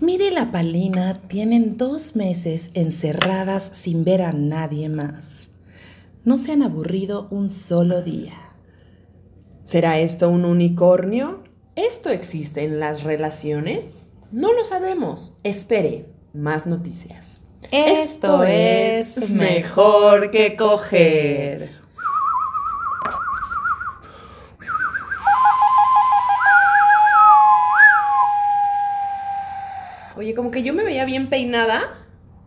Miri y la Palina tienen dos meses encerradas sin ver a nadie más. No se han aburrido un solo día. ¿Será esto un unicornio? ¿Esto existe en las relaciones? No lo sabemos. Espere, más noticias. Esto es mejor que coger. Oye, como que yo me veía bien peinada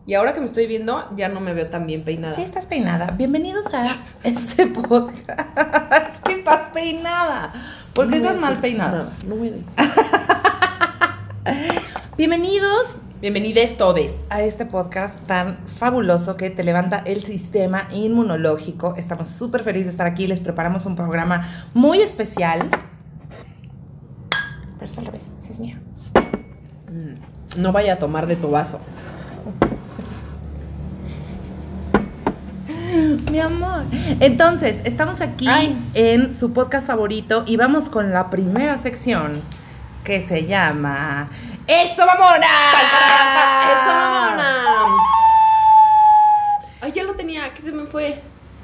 y ahora que me estoy viendo ya no me veo tan bien peinada. Sí, estás peinada. Bienvenidos a este podcast. es que estás peinada. ¿Por qué No estás mal peinada? nada, no voy a decir. Bienvenidos Bienvenides todes. a este podcast tan fabuloso que te levanta el sistema inmunológico. Estamos súper felices de estar aquí. Les preparamos un programa muy especial. Pero es al revés, sí es mía. Mm, No vaya a tomar de tu vaso. Mi amor. Entonces, estamos aquí Ay. en su podcast favorito y vamos con la primera sección que se llama ¡Eso, mamona! ¡Eso, mamona! Ay, ya lo tenía, que se me fue.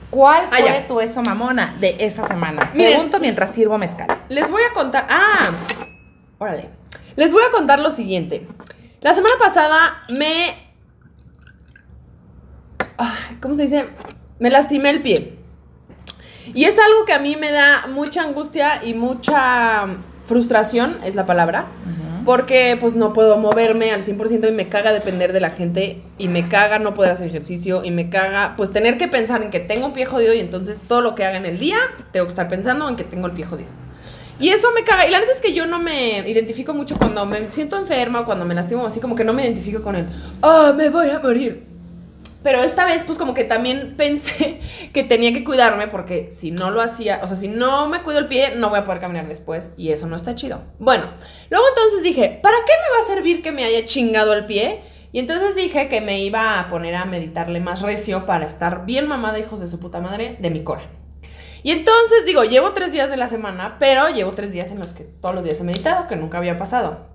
¿Cuál Ah, fue tu eso mamona de esta semana? Miren. Pregunto mientras sirvo mezcal. Les voy a contar. Ah, órale. Les voy a contar lo siguiente. La semana pasada me. Ay, ¿Cómo se dice? Me lastimé el pie. Y es algo que a mí me da mucha angustia y mucha frustración, es la palabra. Porque pues no puedo moverme al 100% y me caga depender de la gente y me caga no poder hacer ejercicio y me caga pues tener que pensar en que tengo un pie jodido y entonces todo lo que haga en el día tengo que estar pensando en que tengo el pie jodido. Y eso me caga. Y la verdad es que yo no me identifico mucho cuando me siento enferma o cuando me lastimo, así como que no me identifico con el, ah, me voy a morir. Pero esta vez, pues como que también pensé que tenía que cuidarme porque si no lo hacía, o sea, si no me cuido el pie, no voy a poder caminar después y eso no está chido. Bueno, luego entonces dije, ¿para qué me va a servir que me haya chingado el pie? Y entonces dije que me iba a poner a meditarle más recio para estar bien mamada, hijos de su puta madre, de mi cora. Y entonces digo, llevo tres días de la semana, pero llevo tres días en los que todos los días he meditado, que nunca había pasado.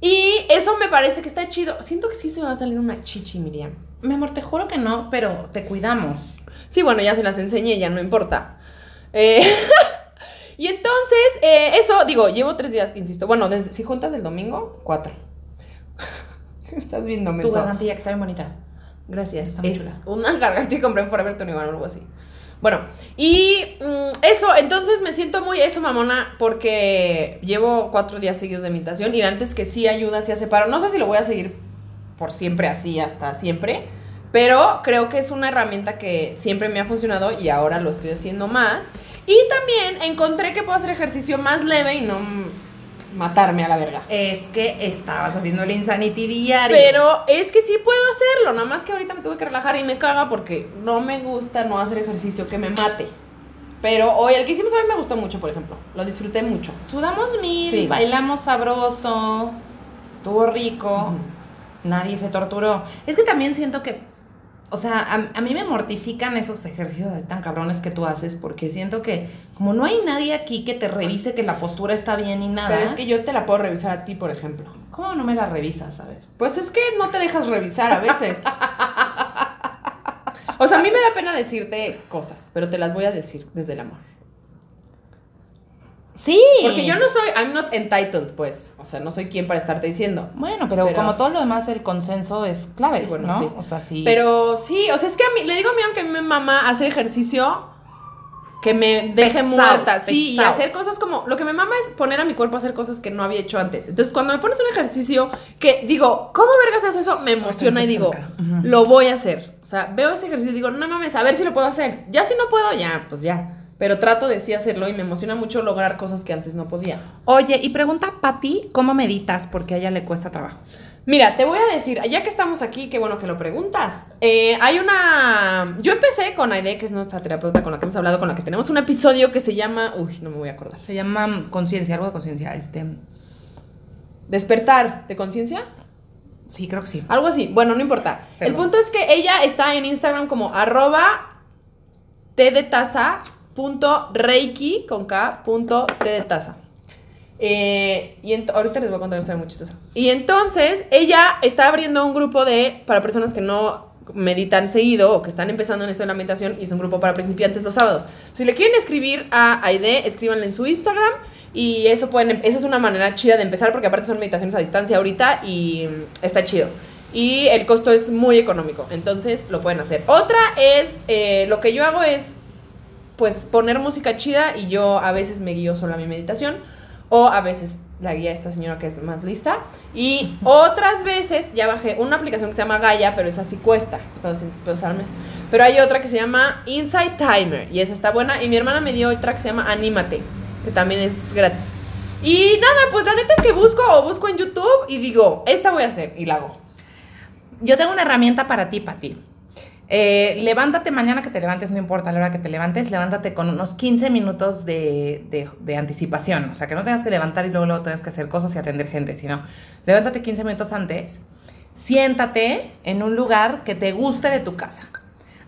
Y eso me parece que está chido. Siento que sí se me va a salir una chichi, Miriam. Mi amor, te juro que no, pero te cuidamos. Sí, bueno, ya se las enseñé, ya no importa. Eh, y entonces, eh, eso, digo, llevo tres días, insisto. Bueno, desde, si juntas el domingo, cuatro. Estás viendo, Tu menso. gargantilla que está bien bonita. Gracias. Está muy es una garganta que compré en Forever 21 o algo así. Bueno, y mm, eso, entonces me siento muy eso, mamona, porque llevo cuatro días seguidos de meditación y antes que sí ayuda, sí hace paro. No sé si lo voy a seguir por siempre así, hasta siempre, pero creo que es una herramienta que siempre me ha funcionado y ahora lo estoy haciendo más. Y también encontré que puedo hacer ejercicio más leve y no matarme a la verga. Es que estabas haciendo el Insanity diario. Pero es que sí puedo hacerlo, nada más que ahorita me tuve que relajar y me caga porque no me gusta no hacer ejercicio que me mate. Pero hoy, el que hicimos hoy me gustó mucho, por ejemplo. Lo disfruté mucho. Sudamos mil, Sí. bailamos sabroso, estuvo rico, nadie se torturó. Es que también siento que, o sea, a, a mí me mortifican esos ejercicios de tan cabrones que tú haces porque siento que como no hay nadie aquí que te revise que la postura está bien y nada, Pero es que yo te la puedo revisar a ti, por ejemplo. ¿cómo no me la revisas? A ver. Pues es que no te dejas revisar a veces. O sea, a mí me da pena decirte cosas, pero te las voy a decir desde el amor. Sí. Porque yo no soy, I'm not entitled, pues. O sea, no soy quien para estarte diciendo. Bueno, pero, Pero- como todo lo demás, el consenso es clave, Sí, bueno, ¿no? sí. O sea, sí. Pero sí, o sea, es que a mí, le digo a Miriam que a mí me mama hacer ejercicio que me deje Pesado, muerta. Sí, y hacer cosas como, lo que me mama es poner a mi cuerpo a hacer cosas que no había hecho antes. Entonces, cuando me pones un ejercicio que digo, ¿cómo vergas haces eso? Me emociona y digo, lo voy a hacer. O sea, veo ese ejercicio y digo, no mames, a ver si lo puedo hacer. Ya si no puedo, ya, pues ya. Pero trato de sí hacerlo y me emociona mucho lograr cosas que antes no podía. Oye, y pregunta a Pati cómo meditas, porque a ella le cuesta trabajo. Mira, te voy a decir, ya que estamos aquí, qué bueno que lo preguntas. Eh, hay una. Yo empecé con Aide, que es nuestra terapeuta con la que hemos hablado, con la que tenemos un episodio que se llama. Uy, no me voy a acordar. Se llama conciencia, algo de conciencia. Este, Despertar de conciencia. sí, creo que sí. Algo así. Bueno, no importa. El punto es que ella está en Instagram como arroba t de taza punto reiki con k punto t de taza. Eh, y ahorita les voy a contar una historia muy chistosa. Y entonces ella está abriendo un grupo de, para personas que no meditan seguido o que están empezando en esto de la meditación y es un grupo para principiantes los sábados. Si le quieren escribir a Aide, escríbanle en su Instagram y eso pueden, esa es una manera chida de empezar porque aparte son meditaciones a distancia ahorita y mm, está chido. Y el costo es muy económico, entonces lo pueden hacer. Otra es, eh, lo que yo hago es pues poner música chida y yo a veces me guío solo a mi meditación o a veces la guía esta señora que es más lista y otras veces ya bajé una aplicación que se llama Gaia pero esa sí cuesta, cuesta 200 pesos al mes pero hay otra que se llama Inside Timer y esa está buena y mi hermana me dio otra que se llama Anímate que también es gratis y nada, pues la neta es que busco o busco en YouTube y digo, esta voy a hacer y la hago. Yo tengo una herramienta para ti, Pati. Eh, levántate mañana que te levantes, no importa la hora que te levantes, levántate con unos 15 minutos de, de- anticipación. O sea, que no tengas que levantar y luego, luego tengas que hacer cosas y atender gente, sino levántate 15 minutos antes, siéntate en un lugar que te guste de tu casa.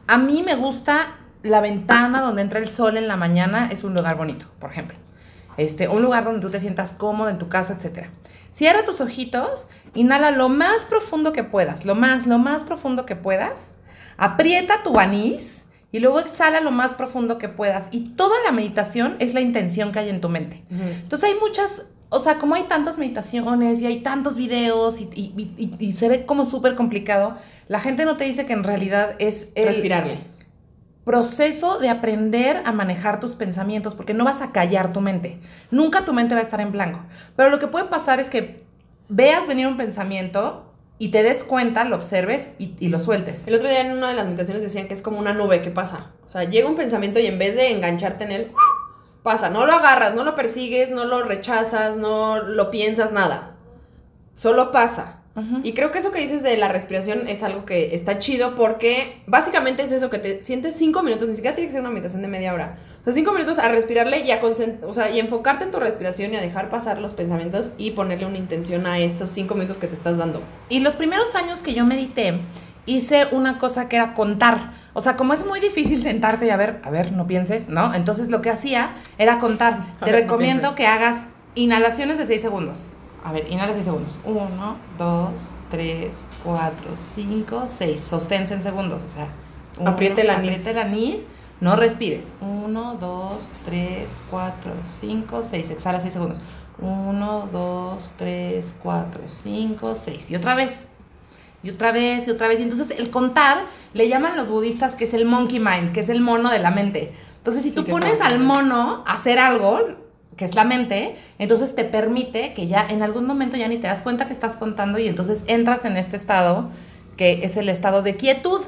A mí me gusta la ventana donde entra el sol en la mañana, es un lugar bonito, por ejemplo. Este, un lugar donde tú te sientas cómodo en tu casa, etc. Cierra tus ojitos, inhala lo más profundo que puedas, lo más, lo más profundo que puedas. Aprieta tu anís y luego exhala lo más profundo que puedas. Y toda la meditación es la intención que hay en tu mente. Entonces hay muchas, o sea, como hay tantas meditaciones y hay tantos videos y, y- y- y se ve como súper complicado, la gente no te dice que en realidad es el Respirarle. proceso de aprender a manejar tus pensamientos, porque no vas a callar tu mente. Nunca tu mente va a estar en blanco. Pero lo que puede pasar es que veas venir un pensamiento y te des cuenta, lo observes y, y lo sueltes. El otro día en una de las meditaciones decían que es como una nube que pasa. O sea, llega un pensamiento y en vez de engancharte en él, pasa. No lo agarras, no lo persigues, no lo rechazas, no lo piensas, nada. Solo pasa. Y creo que eso que dices de la respiración es algo que está chido porque básicamente es eso, que te sientes cinco minutos, ni siquiera tiene que ser una meditación de media hora. O sea, cinco minutos a respirarle y a o sea, y enfocarte en tu respiración y a dejar pasar los pensamientos y ponerle una intención a esos cinco minutos que te estás dando. Y los primeros años que yo medité, hice una cosa que era contar. O sea, como es muy difícil sentarte y a ver, a ver, no pienses, ¿no? Entonces lo que hacía era contar. Te ver, recomiendo que hagas inhalaciones de 6 segundos. A ver, inhala 6 segundos. 1, 2, 3, 4, 5, 6. Sosténse en segundos. O sea, uno, Apriete el anís. Apriete el anís. No respires. 1, 2, 3, 4, 5, 6. Exhala 6 segundos. 1, 2, 3, 4, 5, 6. Y otra vez. Y otra vez, y otra vez. Y entonces el contar le llaman los budistas que es el monkey mind, que es el mono de la mente. Entonces, si Sí, tú pones al mono a hacer algo, que es la mente, entonces te permite que ya en algún momento ya ni te das cuenta que estás contando y entonces entras en este estado que es el estado de quietud.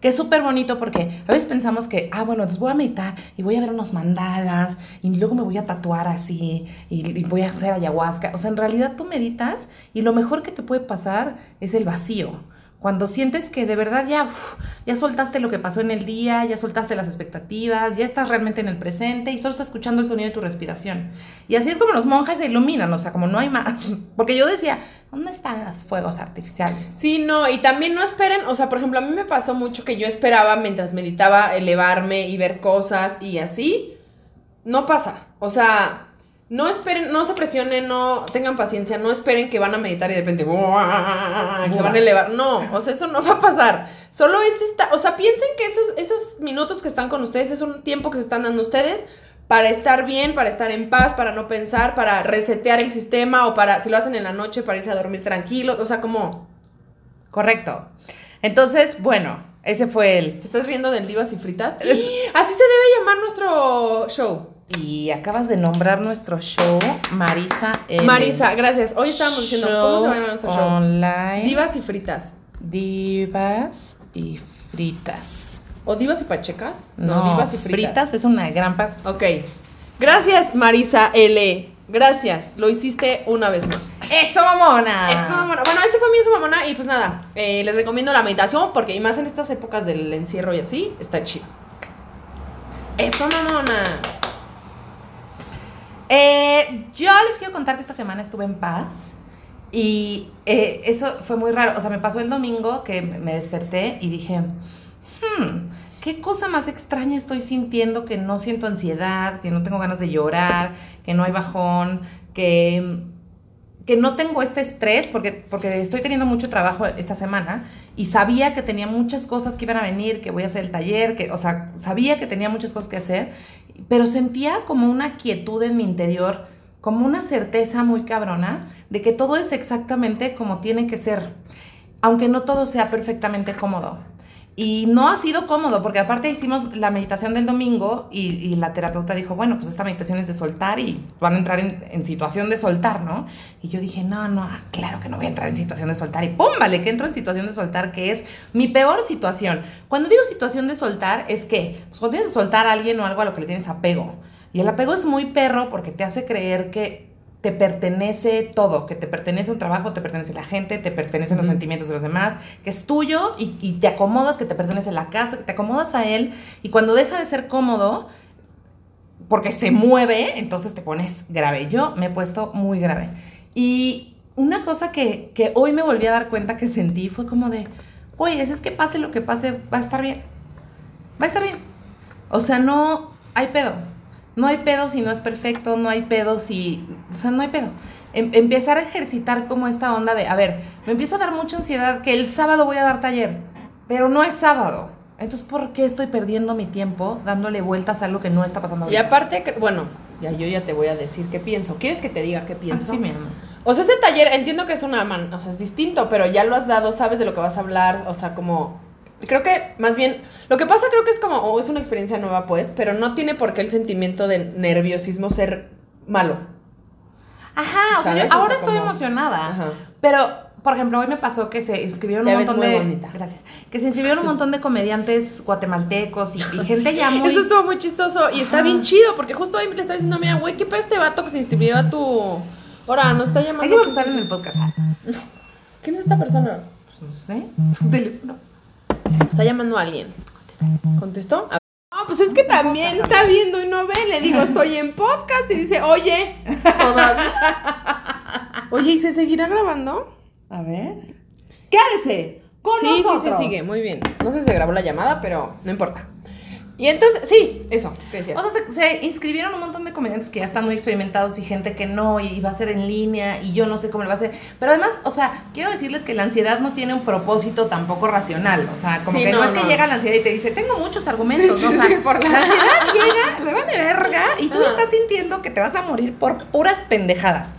Que es súper bonito porque a veces pensamos que, ah, bueno, entonces voy a meditar y voy a ver unos mandalas y luego me voy a tatuar así y, y voy a hacer ayahuasca. O sea, en realidad tú meditas y lo mejor que te puede pasar es el vacío. Cuando sientes que de verdad ya, ya soltaste lo que pasó en el día, ya soltaste las expectativas, ya estás realmente en el presente y solo estás escuchando el sonido de tu respiración. Y así es como los monjes se iluminan, o sea, como no hay más. Porque yo decía, ¿dónde están los fuegos artificiales? Sí, no, y también no esperen, o sea, por ejemplo, a mí me pasó mucho que yo esperaba mientras meditaba elevarme y ver cosas y así. No pasa. O sea, no esperen, no se presionen, no tengan paciencia, no esperen que van a meditar y de repente ¡buah! se van a elevar. No, o sea, eso no va a pasar. Solo es esta, o sea, piensen que esos, esos minutos que están con ustedes es un tiempo que se están dando ustedes para estar bien, para estar en paz, para no pensar, para resetear el sistema o para, si lo hacen en la noche, para irse a dormir tranquilos. O sea, como, Correcto. Entonces, bueno, ese fue el... ¿te estás riendo del Divas y Fritas? Así se debe llamar nuestro show. Y acabas de nombrar nuestro show, Marisa L. Marisa, gracias. Hoy estábamos diciendo, ¿cómo se va a llamar nuestro show? Online. Divas y Fritas. Divas y fritas. ¿O divas y pachecas? No, divas y fritas. fritas es una gran... pa- Ok. Gracias, Marisa L. Gracias. Lo hiciste una vez más. ¡Eso, mamona! Eso, mamona. Bueno, ese fue mi eso, mamona. Y pues nada, eh, les recomiendo la meditación porque y más en estas épocas del encierro y así, está chido. Eso, mamona. Eh, yo les quiero contar que esta semana estuve en paz y eh, eso fue muy raro. O sea, me pasó el domingo que me desperté y dije, hmm, qué cosa más extraña estoy sintiendo que no siento ansiedad, que no tengo ganas de llorar, que no hay bajón, que, que no tengo este estrés porque, porque estoy teniendo mucho trabajo esta semana y sabía que tenía muchas cosas que iban a venir, que voy a hacer el taller, que, o sea, sabía que tenía muchas cosas que hacer, pero sentía como una quietud en mi interior, como una certeza muy cabrona de que todo es exactamente como tiene que ser, aunque no todo sea perfectamente cómodo. Y no ha sido cómodo, porque aparte hicimos la meditación del domingo y, la terapeuta dijo, bueno, pues esta meditación es de soltar y van a entrar en, situación de soltar, ¿no? Y yo dije, no, no, claro que no voy a entrar en situación de soltar. Y pum, vale, que entro en situación de soltar, que es mi peor situación. Cuando digo situación de soltar, es que, pues cuando tienes que soltar a alguien o algo a lo que le tienes apego. Y el apego es muy perro porque te hace creer que te pertenece todo, que te pertenece un trabajo, te pertenece la gente, te pertenecen los sentimientos de los demás, que es tuyo y, te acomodas, que te pertenece la casa, que te acomodas a él y cuando deja de ser cómodo, porque se mueve, entonces te pones grave. Yo me he puesto muy grave. Y una cosa que, que hoy me volví a dar cuenta que sentí fue como de, oye, es que pase lo que pase, va a estar bien. Va a estar bien. O sea, no hay pedo no hay pedo si no es perfecto, no hay pedo si... O sea, no hay pedo. Em, empezar a ejercitar como esta onda de, a ver, me empieza a dar mucha ansiedad que el sábado voy a dar taller, pero no es sábado. Entonces, ¿por qué estoy perdiendo mi tiempo dándole vueltas a algo que no está pasando? Y aparte, bueno, ya yo ya te voy a decir qué pienso. ¿Quieres que te diga qué pienso? Sí, mi amor. O sea, ese taller, entiendo que es una man, o sea, es distinto, pero ya lo has dado, sabes de lo que vas a hablar, o sea, como creo que más bien, lo que pasa creo que es como, o es una experiencia nueva pues, pero no tiene por qué el sentimiento de nerviosismo ser malo. Ajá, o sea, yo ahora estoy emocionada. Ajá. Pero, por ejemplo, hoy me pasó que se inscribieron un montón de. Gracias. Que se inscribieron un montón de comediantes guatemaltecos y, gente ya muy. Eso estuvo muy chistoso y está bien chido, porque justo ahí le estaba diciendo, mira, güey, ¿qué para este vato que se inscribió a tu. Ahora, no está llamando. Hay que estar en el podcast. ¿Quién es esta persona? Pues no sé. Su teléfono. Está llamando a alguien. ¿Contestó? No, pues es que también está viendo y no ve. Le digo, estoy en podcast y dice, oye. Oye, ¿y se seguirá grabando? A ver. Quédese con sí, nosotros. Sí, sí, se sigue. Muy bien. No sé si se grabó la llamada, pero no importa. Y entonces, sí, eso, te decías. O sea, se, inscribieron un montón de comediantes que ya están muy experimentados y gente que no, y va a ser en línea, y yo no sé cómo le va a hacer. Pero además, o sea, quiero decirles que la ansiedad no tiene un propósito tampoco racional. O sea, como que no, es que llega la ansiedad y te dice, tengo muchos argumentos. o sea, por la... ansiedad llega, le van de verga, y tú estás sintiendo que te vas a morir por puras pendejadas.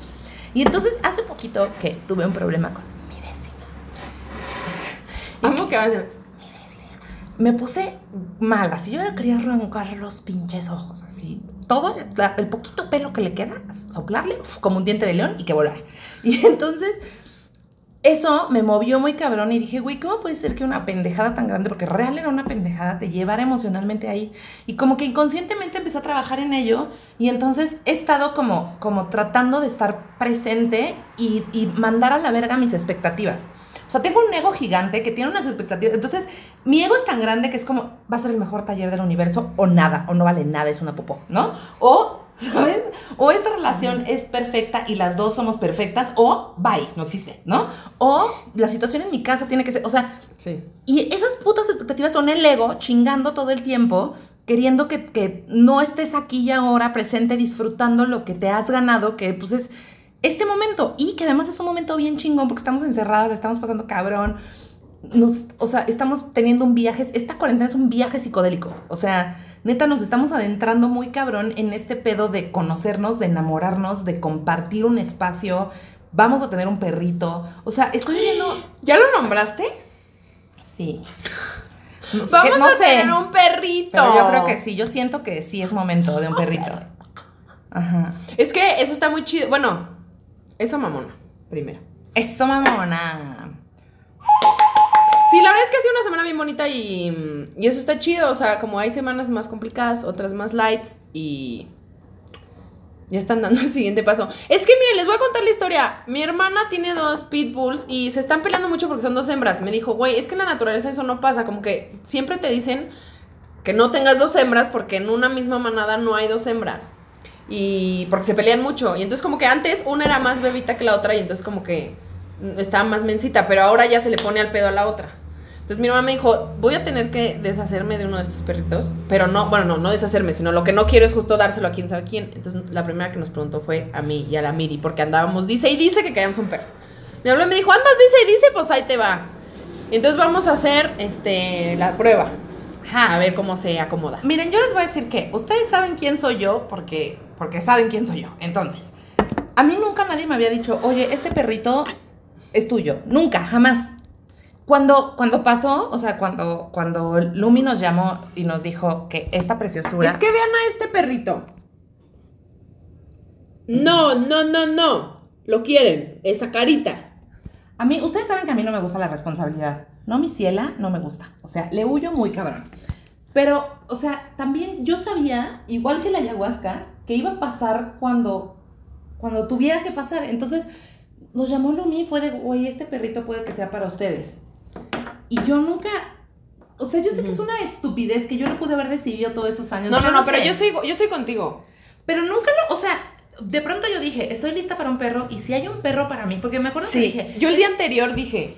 Y entonces, hace poquito que tuve un problema con mi vecino. ¿Cómo que ahora se me puse mal, así yo le quería arrancar los pinches ojos, así. Todo el, poquito pelo que le queda, soplarle como un diente de león y que volar. Y entonces, eso me movió muy cabrón y dije, güey, ¿cómo puede ser que una pendejada tan grande, porque real era una pendejada, te llevara emocionalmente ahí? Y como que inconscientemente empecé a trabajar en ello y entonces he estado como, como tratando de estar presente y, y mandar a la verga mis expectativas. O sea, tengo un ego gigante que tiene unas expectativas. Entonces, mi ego es tan grande que es como, va a ser el mejor taller del universo o nada, o no vale nada, es una popó, ¿no? O, ¿sabes? O esta relación es perfecta y las dos somos perfectas, o bye, no existe, ¿no? O la situación en mi casa tiene que ser, o sea, sí. Y esas putas expectativas son el ego chingando todo el tiempo queriendo que, que, no estés aquí y ahora presente disfrutando lo que te has ganado, que pues es este momento y que además es un momento bien chingón porque estamos encerrados, le estamos pasando cabrón. Nos, o sea, estamos teniendo un viaje, esta cuarentena es un viaje psicodélico. O sea, neta, nos estamos adentrando muy cabrón en este pedo de conocernos, de enamorarnos, de compartir un espacio. Vamos a tener un perrito. O sea, estoy viendo. ¿Ya lo nombraste? Sí. Vamos a tener un perrito. yo creo que sí, yo siento que sí es momento de un perrito. Ajá. Es que eso está muy chido. Bueno, eso mamona, primero. Eso mamona. Sí, la verdad es que ha sido una semana bien bonita y, y eso está chido. O sea, como hay semanas más complicadas, otras más lights y ya están dando el siguiente paso. Es que miren, les voy a contar la historia. Mi hermana tiene dos pitbulls y se están peleando mucho porque son dos hembras. Me dijo, güey, es que en la naturaleza eso no pasa. Como que siempre te dicen que no tengas dos hembras porque en una misma manada no hay dos hembras. Y porque se pelean mucho. Y entonces como que antes una era más bebita que la otra y entonces como que estaba más mensita, pero ahora ya se le pone al pedo a la otra. Entonces mi mamá me dijo, voy a tener que deshacerme de uno de estos perritos, pero no, bueno, no, no deshacerme, sino lo que no quiero es justo dárselo a quién sabe quién. Entonces la primera que nos preguntó fue a mí y a la Miri, porque andábamos, dice y dice que queríamos un perro. Me habló y me dijo, andas, dice y dice, pues ahí te va. Entonces vamos a hacer este, la prueba. A ver cómo se acomoda. Miren, yo les voy a decir que ustedes saben quién soy yo porque, porque saben quién soy yo. Entonces, a mí nunca nadie me había dicho, oye, este perrito es tuyo. Nunca, jamás. Cuando, cuando pasó, o sea, cuando, cuando Lumi nos llamó y nos dijo que esta preciosura. Es que vean a este perrito. No, no, no, no. Lo quieren. Esa carita. A mí, ustedes saben que a mí no me gusta la responsabilidad. No, mi ciela, no me gusta. O sea, le huyo muy cabrón. Pero, o sea, también yo sabía, igual que la ayahuasca, que iba a pasar cuando, cuando tuviera que pasar. Entonces, nos llamó Lumi y fue de, güey, este perrito puede que sea para ustedes. Y yo nunca, o sea, yo sé que es una estupidez que yo no pude haber decidido todos esos años. No, no, no, pero yo estoy, yo estoy contigo. Pero nunca lo, o sea, de pronto yo dije, estoy lista para un perro y si hay un perro para mí, porque me acuerdo que dije, Yo el día anterior dije,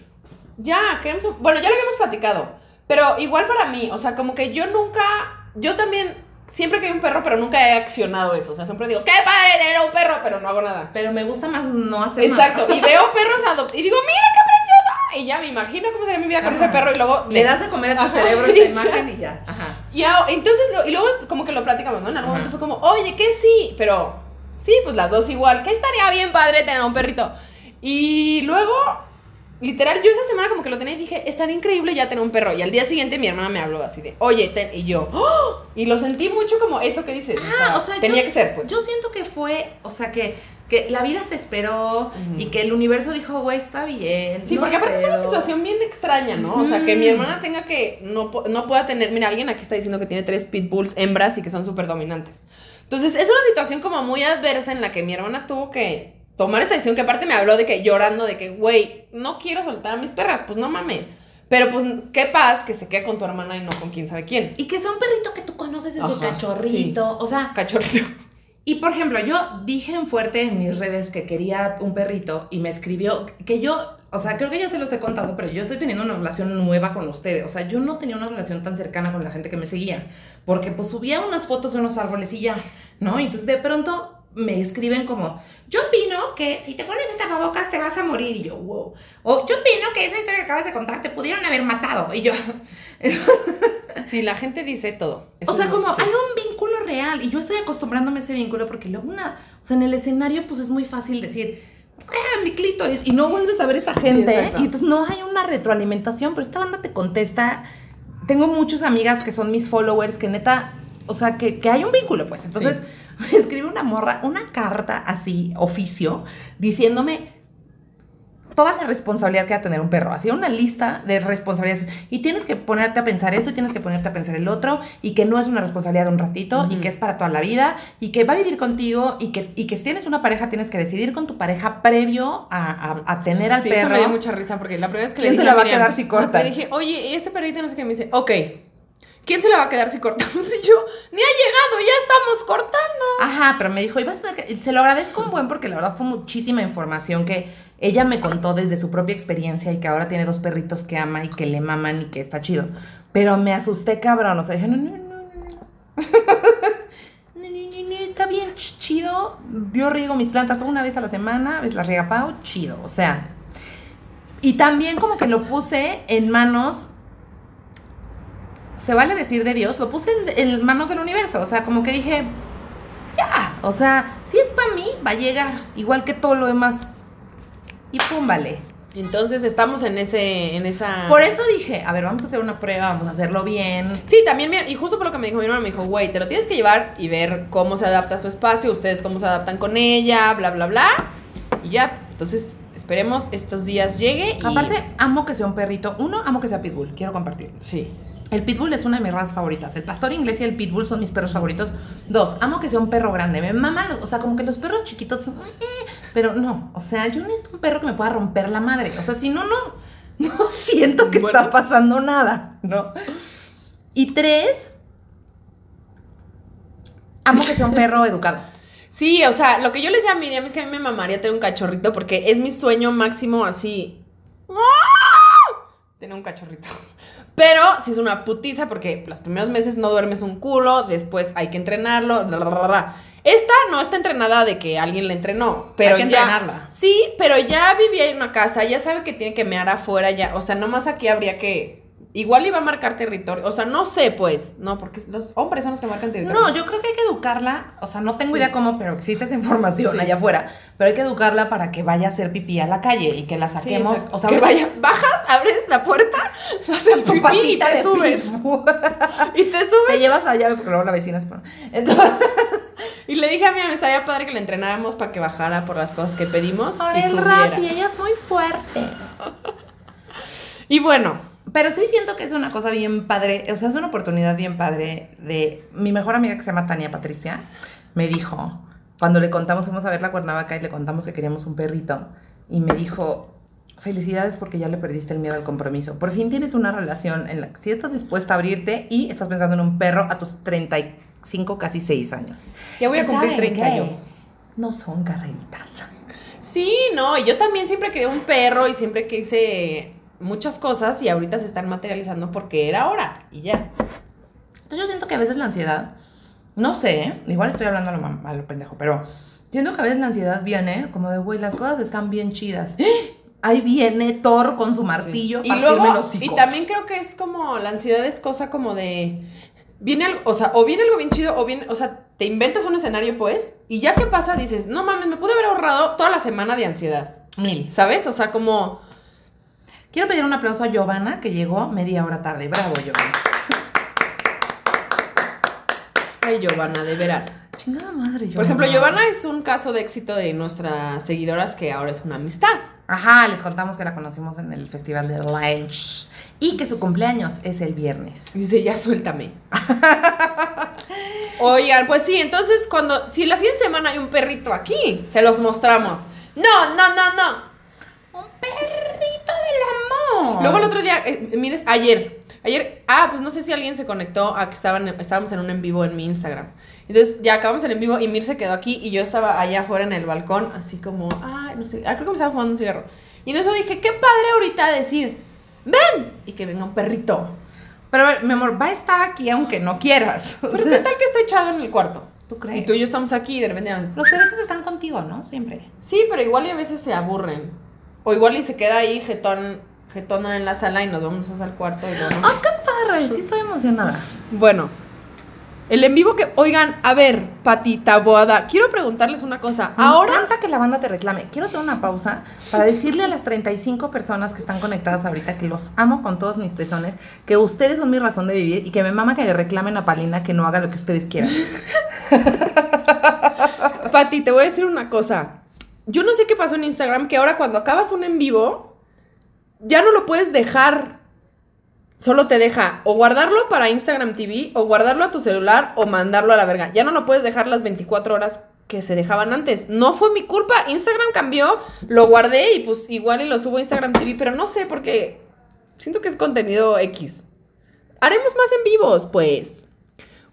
ya, queremos Bueno, ya lo habíamos platicado. Pero igual para mí, o sea, como que yo nunca. Yo también. Siempre quería un perro, pero nunca he accionado eso. O sea, siempre digo, qué padre tener un perro, pero no hago nada. pero me gusta más no hacer Exacto. nada. Y veo perros adoptados. Y digo, mira qué precioso. Y ya me imagino cómo sería mi vida con Ajá. ese perro. Y luego Le das de comer a tu Ajá. cerebro esa imagen y ya. Ajá. Y entonces, y luego como que lo platicamos, ¿no? En algún momento fue como, oye, que sí, pero sí, pues las dos igual, que estaría bien padre tener un perrito. Y luego, literal, yo esa semana como que lo tenía y dije, estaría increíble ya tener un perro. Y al día siguiente mi hermana me habló así de, oye, ten, y yo, ¡oh! y lo sentí mucho como eso que dices. Ah, o sea, tenía yo- que ser, pues. Yo siento que fue, o sea, que, que la vida se esperó y que el universo dijo, güey, está bien. Sí, no porque aparte es una pedo". situación bien extraña, ¿no? O sea, que mi hermana tenga que, no, no pueda tener, mira, alguien aquí está diciendo que tiene tres pitbulls hembras y que son súper dominantes. Entonces, es una situación como muy adversa en la que mi hermana tuvo que tomar esta decisión, que aparte me habló de que llorando, de que, güey, no quiero soltar a mis perras, pues no mames. Pero pues, qué paz que se quede con tu hermana y no con quién sabe quién. Y que sea un perrito que tú conoces desde Ajá, cachorrito. O sea, Cachorrito. y por ejemplo, yo dije en fuerte en mis redes que quería un perrito y me escribió que yo, o sea, creo que ya se los he contado, pero yo estoy teniendo una relación nueva con ustedes. O sea, yo no tenía una relación tan cercana con la gente que me seguía, porque pues subía unas fotos de unos árboles y ya, ¿no? Y entonces de pronto me escriben como, yo opino que si te pones el tapabocas te vas a morir. Y yo, wow. O yo opino que esa historia que acabas de contar te pudieron haber matado. Y yo, Sí, la gente dice todo. o sea, como sí. hay un vínculo real y yo estoy acostumbrándome a ese vínculo porque luego una, o sea, en el escenario pues es muy fácil decir, ah, mi clítoris y no vuelves a ver esa gente exacto. y entonces no hay una retroalimentación, pero esta banda te contesta. Tengo muchas amigas que son mis followers que neta, o sea, que, que hay un vínculo, pues. Entonces, me escribe una morra, una carta así, oficio, diciéndome toda la responsabilidad que va a tener un perro. Hacía una lista de responsabilidades. Y tienes que ponerte a pensar esto y tienes que ponerte a pensar el otro. Y que no es una responsabilidad de un ratito y que es para toda la vida. Y que va a vivir contigo y que, y que si tienes una pareja tienes que decidir con tu pareja previo a, a- a tener al Sí, eso perro. me dio mucha risa porque la primera vez que le ¿Quién dije se la va a quedar si cortan? Le dije, oye, este perrito no sé qué me dice, ok. ¿Quién se la va a quedar si cortamos? Y yo, ni ha llegado, ya estamos cortando. Ajá, pero me dijo, se lo agradezco un buen porque la verdad fue muchísima información que ella me contó desde su propia experiencia y que ahora tiene dos perritos que ama y que le maman y que está chido. Pero me asusté cabrón, o sea, dije, no, no, no, no. No, no, no, Está bien ch- chido. Yo riego mis plantas una vez a la semana, ves la riega Pau, chido. O sea. Y también como que lo puse en manos se vale decir de Dios, lo puse en, en manos del universo. O sea, como que dije, ya, o sea, si es para mí, va a llegar, igual que todo lo demás. Y pum, vale. Entonces estamos en ese, en esa... Por eso dije, a ver, vamos a hacer una prueba, vamos a hacerlo bien. Sí, también, y justo por lo que me dijo mi hermano, me dijo, güey, te lo tienes que llevar y ver cómo se adapta a su espacio, ustedes cómo se adaptan con ella, bla, bla, bla. Y ya, entonces esperemos estos días llegue y... Aparte, amo que sea un perrito. Uno, amo que sea pitbull, quiero compartir. Sí. El pitbull es una de mis razas favoritas. El pastor inglés y el pitbull son mis perros favoritos. Dos, amo que sea un perro grande. Me maman, los- o sea, como que los perros chiquitos, eh, pero no, o sea, yo necesito un perro que me pueda romper la madre. O sea, si no, no, no siento que Bueno. está pasando nada, ¿no? Y tres, amo que sea un perro educado. Sí, o sea, lo que yo le decía a Miriam es que a mí me mamaría tener un cachorrito porque es mi sueño máximo así. Tener un cachorrito. Pero si es una putiza porque los primeros meses no duermes un culo, después hay que entrenarlo, bla, bla, bla, bla. Esta no está entrenada de que alguien la entrenó, pero Hay que ya entrenarla. Sí, pero ya vivía en una casa, ya sabe que tiene que mear afuera ya, o sea, nomás aquí habría que igual iba a marcar territorio, o sea, no sé pues, no, porque los hombres son los que marcan territorio. No, yo creo que hay que educarla, o sea, no tengo Sí. idea cómo, pero existe esa información Sí. allá afuera, pero hay que educarla para que vaya a hacer pipí a la calle y que la saquemos, o sea, que vaya, bajas, abres la puerta, haces tu pipí y te subes. Y te Te subes. llevas a la llave porque luego la vecina se. Entonces, Y le dije a mi me estaría padre que la entrenáramos para que bajara por las cosas que pedimos ahora y es subiera. rápida, ella es muy fuerte. Y bueno, Pero sí siento que es una cosa bien padre, o sea, es una oportunidad bien padre de mi mejor amiga que se llama Tania Patricia, me dijo, cuando le contamos, fuimos a ver la Cuernavaca y le contamos que queríamos un perrito, y me dijo, felicidades porque ya le perdiste el miedo al compromiso. Por fin tienes una relación en la que sí estás dispuesta a abrirte y estás pensando en un perro a tus 35, casi 6 años. ya voy a ¿Y cumplir saben 30 qué? yo. No son carreritas. Sí, no, y yo también siempre quería un perro y siempre quise muchas cosas y ahorita se están materializando porque era hora y ya. Entonces yo siento que a veces la ansiedad, no sé, ¿eh? igual estoy hablando a lo, a lo pendejo, pero siento que a veces la ansiedad viene como de, güey, las cosas están bien chidas. Ahí viene Thor con su martillo. Y partirme el luego, y también creo que es como, la ansiedad es cosa como de, viene algo, o sea, o viene algo bien chido, o viene, o sea, te inventas un escenario pues, y ya que pasa dices, no mames, me pude haber ahorrado toda la semana de ansiedad, Mil. ¿sabes? O sea, como, Quiero pedir un aplauso a Giovanna, que llegó media hora tarde. Bravo, Giovanna. ay, Giovanna, de veras. Chingada madre, Giovanna. Por ejemplo, Giovanna es un caso de éxito de nuestras seguidoras que ahora es una amistad. Ajá, les contamos que la conocimos en el festival de Lunch y que su cumpleaños es el viernes. Dice, ya suéltame. Oigan, pues sí, entonces cuando, si la siguiente semana hay un perrito aquí, se los mostramos. No, no, no, no. Un perrito. Luego el otro día, eh, mires, ayer, ayer, ah, pues no sé si alguien se conectó a que estaban, estábamos en un en vivo en mi Instagram. Entonces ya acabamos el en vivo y Mir se quedó aquí y yo estaba allá afuera en el balcón, así como, ah, no sé, ah, creo que me estaba fumando un cigarro. Y en eso dije, qué padre ahorita decir, ven, y que venga un perrito. Pero a ver, mi amor, va a estar aquí aunque no quieras. Pero qué tal que está echado en el cuarto. ¿Tú crees? Y tú y yo estamos aquí y de repente... Los perritos están contigo, ¿no? Siempre. Sí, pero igual y a veces se aburren. O igual y se queda ahí jetón, jetona en la sala y nos vamos al cuarto y luego... ¡Ah, qué padre! Sí estoy emocionada. Bueno, el en vivo que... Oigan, a ver, Patita Boada, quiero preguntarles una cosa. Ahora... Ahora... Me que la banda te reclame. Quiero hacer una pausa para decirle a las 35 personas que están conectadas ahorita que los amo con todos mis pezones, que ustedes son mi razón de vivir y que me mama que le reclamen a Palina que no haga lo que ustedes quieran. Pati, te voy a decir una cosa. Yo no sé qué pasó en Instagram, que ahora cuando acabas un en vivo, ya no lo puedes dejar. Solo te deja o guardarlo para Instagram TV, o guardarlo a tu celular, o mandarlo a la verga. Ya no lo puedes dejar las 24 horas que se dejaban antes. No fue mi culpa. Instagram cambió, lo guardé y pues igual y lo subo a Instagram TV, pero no sé porque siento que es contenido X. Haremos más en vivos, pues.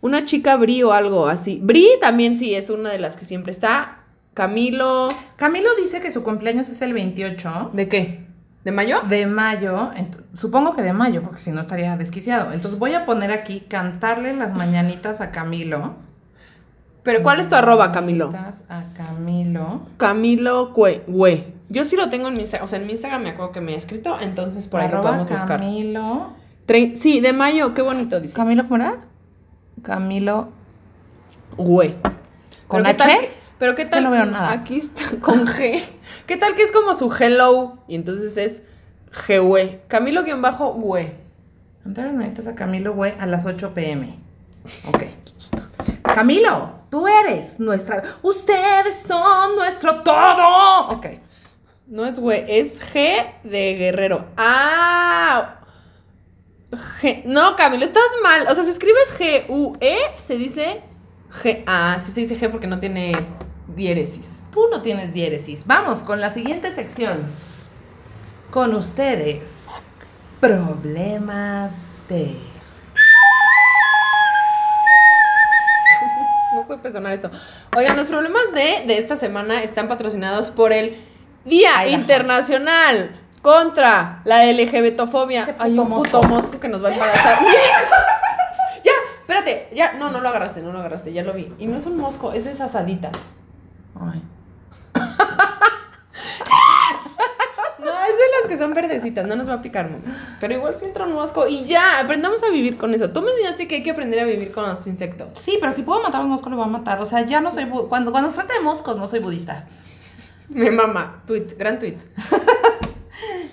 Una chica Bri o algo así. Bri también sí es una de las que siempre está. Camilo. Camilo dice que su cumpleaños es el 28 ¿De qué? ¿De mayo? de mayo. Supongo que de mayo, porque si no estaría desquiciado. Entonces voy a poner aquí cantarle las mañanitas a Camilo. Pero ¿cuál es tu arroba, Camilo? A Camilo. Camilo Cue. Yo sí lo tengo en mi Instagram. O sea, en mi Instagram me acuerdo que me ha escrito. Entonces por ahí lo Arroba podemos buscar. Camilo. Tre- sí, de mayo. Qué bonito dice. ¿Camilo cómo era? Camilo Güey. ¿Con pero ¿qué H? tal que- pero qué Es que tal no veo nada. Aquí está con G. ¿Qué tal que es como su hello? Y entonces es G, güey. Camilo guion bajo, güey. Cantar las mañanitas a Camilo, güey, a las 8 pm. Ok. Camilo, tú eres nuestra. Ustedes son nuestro todo. Ok. No es güey, es G de guerrero. Ah. G- No, Camilo, estás mal. O sea, si escribes G-U-E, se dice G. Ah, sí se dice G porque no tiene diéresis. Tú no tienes diéresis. Vamos con la siguiente sección. Con ustedes. Problemas de. No supe sonar esto. Oigan, los problemas de, de esta semana están patrocinados por el Día Ay, la Internacional contra la LGBTofobia. Este Hay un puto mosco. mosco que nos va a embarazar. ya, espérate, ya, no, no lo agarraste, no lo agarraste, ya lo vi. Y no es un mosco, es de esas haditas. Ay. No, es de las que son verdecitas, no nos va a picar más. Pero igual si entra un mosco y ya, aprendamos a vivir con eso. Tú me enseñaste que hay que aprender a vivir con los insectos. Sí, pero si puedo matar a un mosco, lo voy a matar. O sea, ya no soy. Cuando, cuando se trata de moscos, no soy budista. Me mama. Tweet, gran tweet.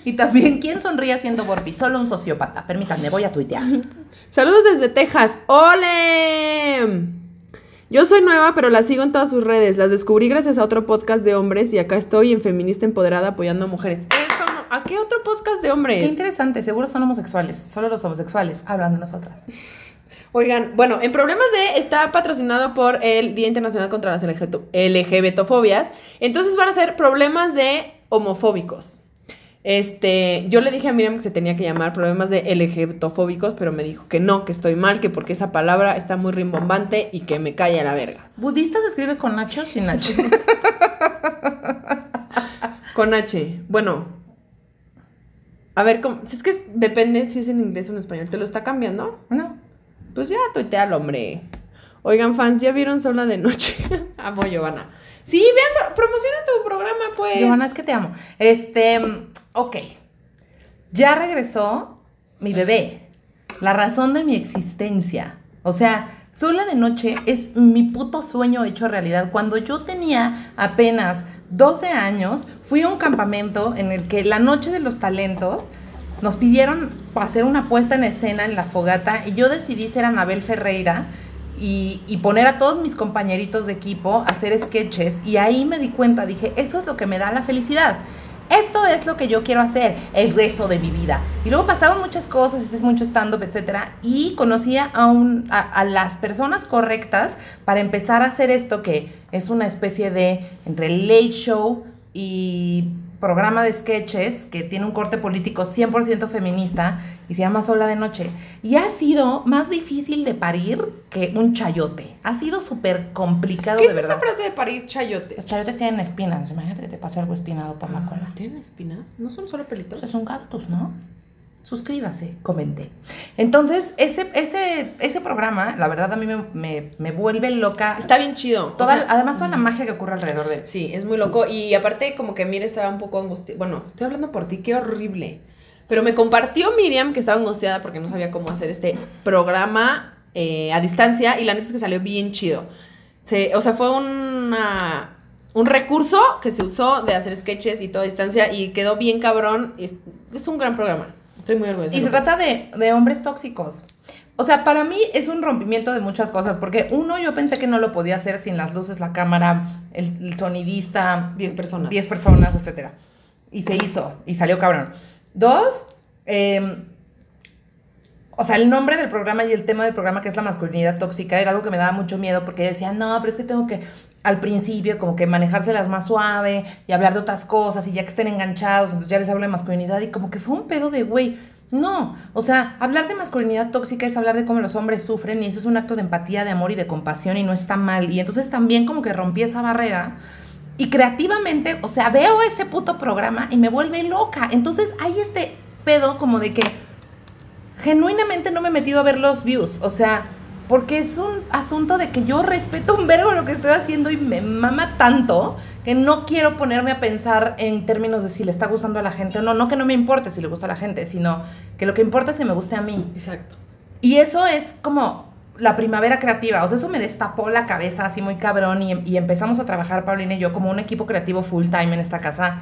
Y también, ¿quién sonríe haciendo burpee? Solo un sociópata. Permítanme, voy a tuitear. Saludos desde Texas. ¡Ole! Yo soy nueva, pero la sigo en todas sus redes. Las descubrí gracias a otro podcast de hombres y acá estoy en Feminista Empoderada apoyando a mujeres. ¿A qué otro podcast de Qué hombres? interesante, seguro son homosexuales. Solo los homosexuales hablan de nosotras. Oigan, bueno, en Problemas de está patrocinado por el Día Internacional contra las LGBTofobias. Entonces van a ser problemas de homofóbicos. Este, yo le dije a Miriam que se tenía que llamar problemas de LGBTofóbicos, pero me dijo que no, que estoy mal, que porque esa palabra está muy rimbombante y que me calle a la verga. ¿Budista se escribe con Nacho o sin Nacho? Con H. Bueno. A ver, ¿cómo? Si es que depende si es en inglés o en español. ¿Te lo está cambiando? no. Pues ya tuitea hombre. Oigan, fans, ¿ya vieron Sola de Noche? Amo, Giovanna. Sí, vean, promociona tu programa, pues. Giovanna, es que te amo. Este, mm, ok. Ya regresó mi bebé. La razón de mi existencia. O sea, sola de noche es mi puto sueño hecho realidad. Cuando yo tenía apenas 12 años, fui a un campamento en el que la noche de los talentos nos pidieron hacer una puesta en escena en la fogata y yo decidí ser Anabel Ferreira y, poner a todos mis compañeritos de equipo a hacer sketches y ahí me di cuenta, dije, esto es lo que me da la felicidad. Esto es lo que yo quiero hacer el resto de mi vida. Y luego pasaron muchas cosas, hice mucho stand-up, etcétera, y conocía a, un, a, a las personas correctas para empezar a hacer esto que es una especie de entre late show y programa de sketches que tiene un corte político 100% feminista y se llama Sola de Noche. Y ha sido más difícil de parir que un chayote. Ha sido súper complicado ¿Qué de es esa frase de parir chayotes? Los chayotes tienen espinas. Imagínate que te pase algo espinado por la cola. ¿Tienen espinas? ¿No son solo pelitos? Pues es un cactus, ¿no? Suscríbase, comente. Entonces, ese, ese, ese programa, la verdad, a mí me, me- me vuelve loca. Está bien chido. o Toda- sea, además, toda la magia que ocurre alrededor de él. Sí, es muy loco. Y aparte, como que Miriam estaba un poco angustiada. Bueno, estoy hablando por ti, qué horrible. Pero me compartió Miriam que estaba angustiada porque no sabía cómo hacer este programa eh, a distancia. Y la neta es que salió bien chido. Se- o sea, fue una, un recurso que se usó de hacer sketches y todo a distancia. Y quedó bien cabrón. Es, es un gran programa. Estoy muy orgullosa. Y se trata de, de hombres tóxicos. O sea, para mí es un rompimiento de muchas cosas, porque uno, yo pensé que no lo podía hacer sin las luces, la cámara, el, el sonidista, 10 personas. 10 personas, etcétera. Y se hizo, y salió cabrón. Dos, eh, o sea, el nombre del programa y el tema del programa, que es la masculinidad tóxica, era algo que me daba mucho miedo, porque decía, no, pero es que tengo que, al principio, como que manejárselas más suave y hablar de otras cosas, y ya que estén enganchados, entonces ya les hablo de masculinidad, y como que fue un pedo de, güey, no, o sea, hablar de masculinidad tóxica es hablar de cómo los hombres sufren, y eso es un acto de empatía, de amor y de compasión, y no está mal, y entonces también como que rompí esa barrera, y creativamente, o sea, veo ese puto programa y me vuelve loca. Entonces hay este pedo como de que genuinamente no me he metido a ver los views. O sea, porque es un asunto de que yo respeto un verbo lo que estoy haciendo y me mama tanto que no quiero ponerme a pensar en términos de si le está gustando a la gente o no. No que no me importe si le gusta a la gente, sino que lo que importa es si me guste a mí. Exacto. Y eso es como la primavera creativa. O sea, eso me destapó la cabeza así muy cabrón y, y empezamos a trabajar, Paulina y yo, como un equipo creativo full time en esta casa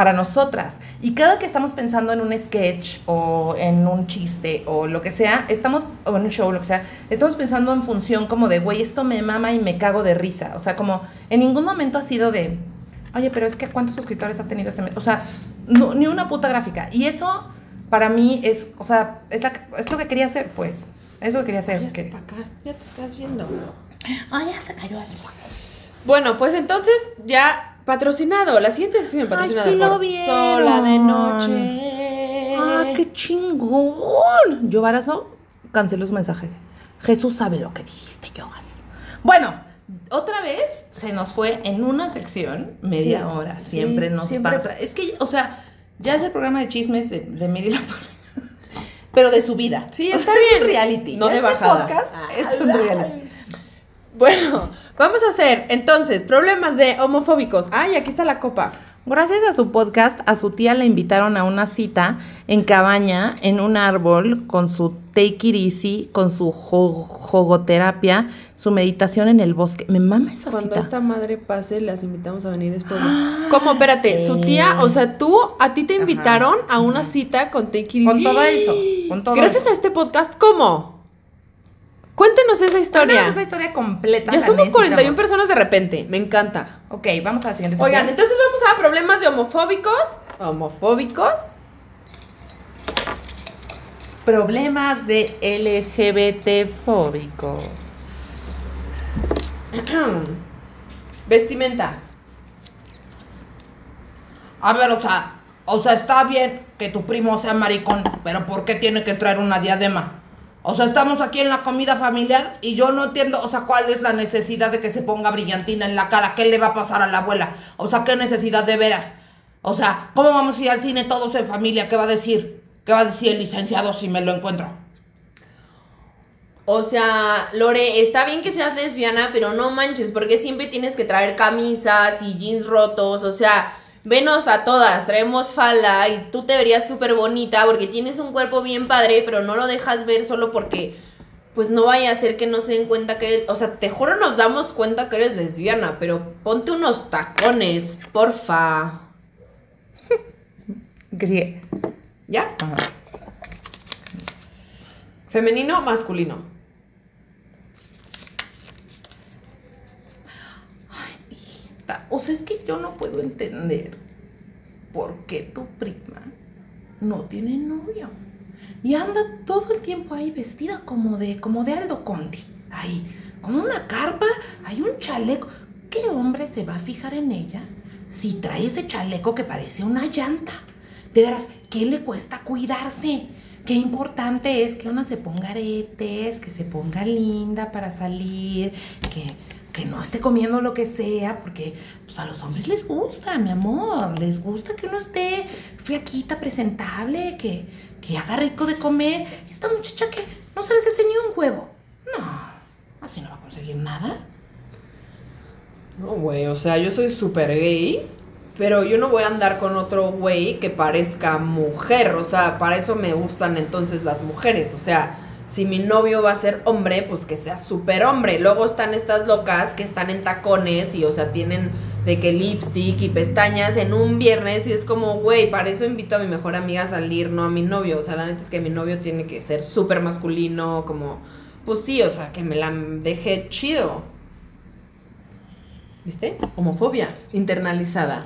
para nosotras. Y cada que estamos pensando en un sketch o en un chiste o lo que sea, estamos, o en un show, lo que sea, estamos pensando en función como de, güey, esto me mama y me cago de risa. O sea, como en ningún momento ha sido de, oye, pero es que ¿cuántos suscriptores has tenido este mes? O sea, no, ni una puta gráfica. Y eso para mí es, o sea, es, la- es lo que quería hacer, pues. Es lo que quería hacer. Ya, que- acá, ya te estás yendo. Ah, ya se cayó el sol. Bueno, pues entonces ya patrocinado. La siguiente sección patrocinada sí lo vieron. Sola de Noche. ¡Ah, qué chingón! Yo, Barazo, canceló su mensaje. Jesús sabe lo que dijiste, Yogas. Bueno, otra vez se nos fue en una sección media Sí, hora. sí, Siempre nos siempre- pasa. Es que, o sea, Ya es el programa de chismes de, de Miri La. Pero de su vida. Sí, O está sea, es bien. un reality. No de Este bajada. podcast Ah, es un reality. Bueno, vamos a hacer entonces problemas de homofóbicos. Ay, aquí está la copa. Gracias a su podcast, a su tía le invitaron a una cita en cabaña, en un árbol, con su take it easy, con su jo- jogoterapia, su meditación en el bosque. Me mama esa Cuando cita. esta madre pase, las invitamos a venir después. ¿Cómo? Espérate, su tía, o sea, tú, a ti te Ajá. invitaron a una cita con Take It Con Easy. todo eso, con todo Gracias eso. a este podcast, ¿cómo? Cuéntenos esa historia. Cuéntanos esa historia completa. Ya somos 41 necesitamos. personas de repente, me encanta. Ok, vamos a la siguiente Oigan, entonces vamos a problemas de homofóbicos. Homofóbicos. Problemas de LGBT fóbicos. Vestimenta. A ver, o sea, o sea, está bien que tu primo sea maricón, pero ¿por qué tiene que traer una diadema? O sea, estamos aquí en la comida familiar y yo no entiendo, o sea, cuál es la necesidad de que se ponga brillantina en la cara, qué le va a pasar a la abuela, o sea, qué necesidad de veras. O sea, ¿cómo vamos a ir al cine todos en familia? ¿Qué va a decir? ¿Qué va a decir el licenciado si me lo encuentro? O sea, Lore, está bien que seas lesbiana, pero no manches, porque siempre tienes que traer camisas y jeans rotos. O sea, venos a todas, traemos falda y tú te verías súper bonita porque tienes un cuerpo bien padre, pero no lo dejas ver solo porque, pues no vaya a ser que no se den cuenta que eres. O sea, te juro, nos damos cuenta que eres lesbiana, pero ponte unos tacones, porfa. ¿Qué sigue? ¿Ya? Femenino, masculino. O sea, es que yo no puedo entender por qué tu prima no tiene novio. Y anda todo el tiempo ahí vestida como de, como de Aldo Conti. Ahí, como una carpa, hay un chaleco. ¿Qué hombre se va a fijar en ella si trae ese chaleco que parece una llanta? De veras, ¿qué le cuesta cuidarse? Qué importante es que una se ponga aretes, que se ponga linda para salir, que, que no esté comiendo lo que sea, porque pues, a los hombres les gusta, mi amor, les gusta que uno esté flaquita, presentable, que, que haga rico de comer. Esta muchacha que no sabe hacer ni un huevo. No, así no va a conseguir nada. No, güey, o sea, yo soy súper gay, pero yo no voy a andar con otro güey que parezca mujer, o sea, para eso me gustan entonces las mujeres, o sea, si mi novio va a ser hombre, pues que sea súper hombre. Luego están estas locas que están en tacones y, o sea, tienen de que lipstick y pestañas en un viernes y es como, güey, para eso invito a mi mejor amiga a salir, no a mi novio. O sea, la neta es que mi novio tiene que ser súper masculino, como, pues sí, o sea, que me la deje chido. ¿Viste? Homofobia internalizada.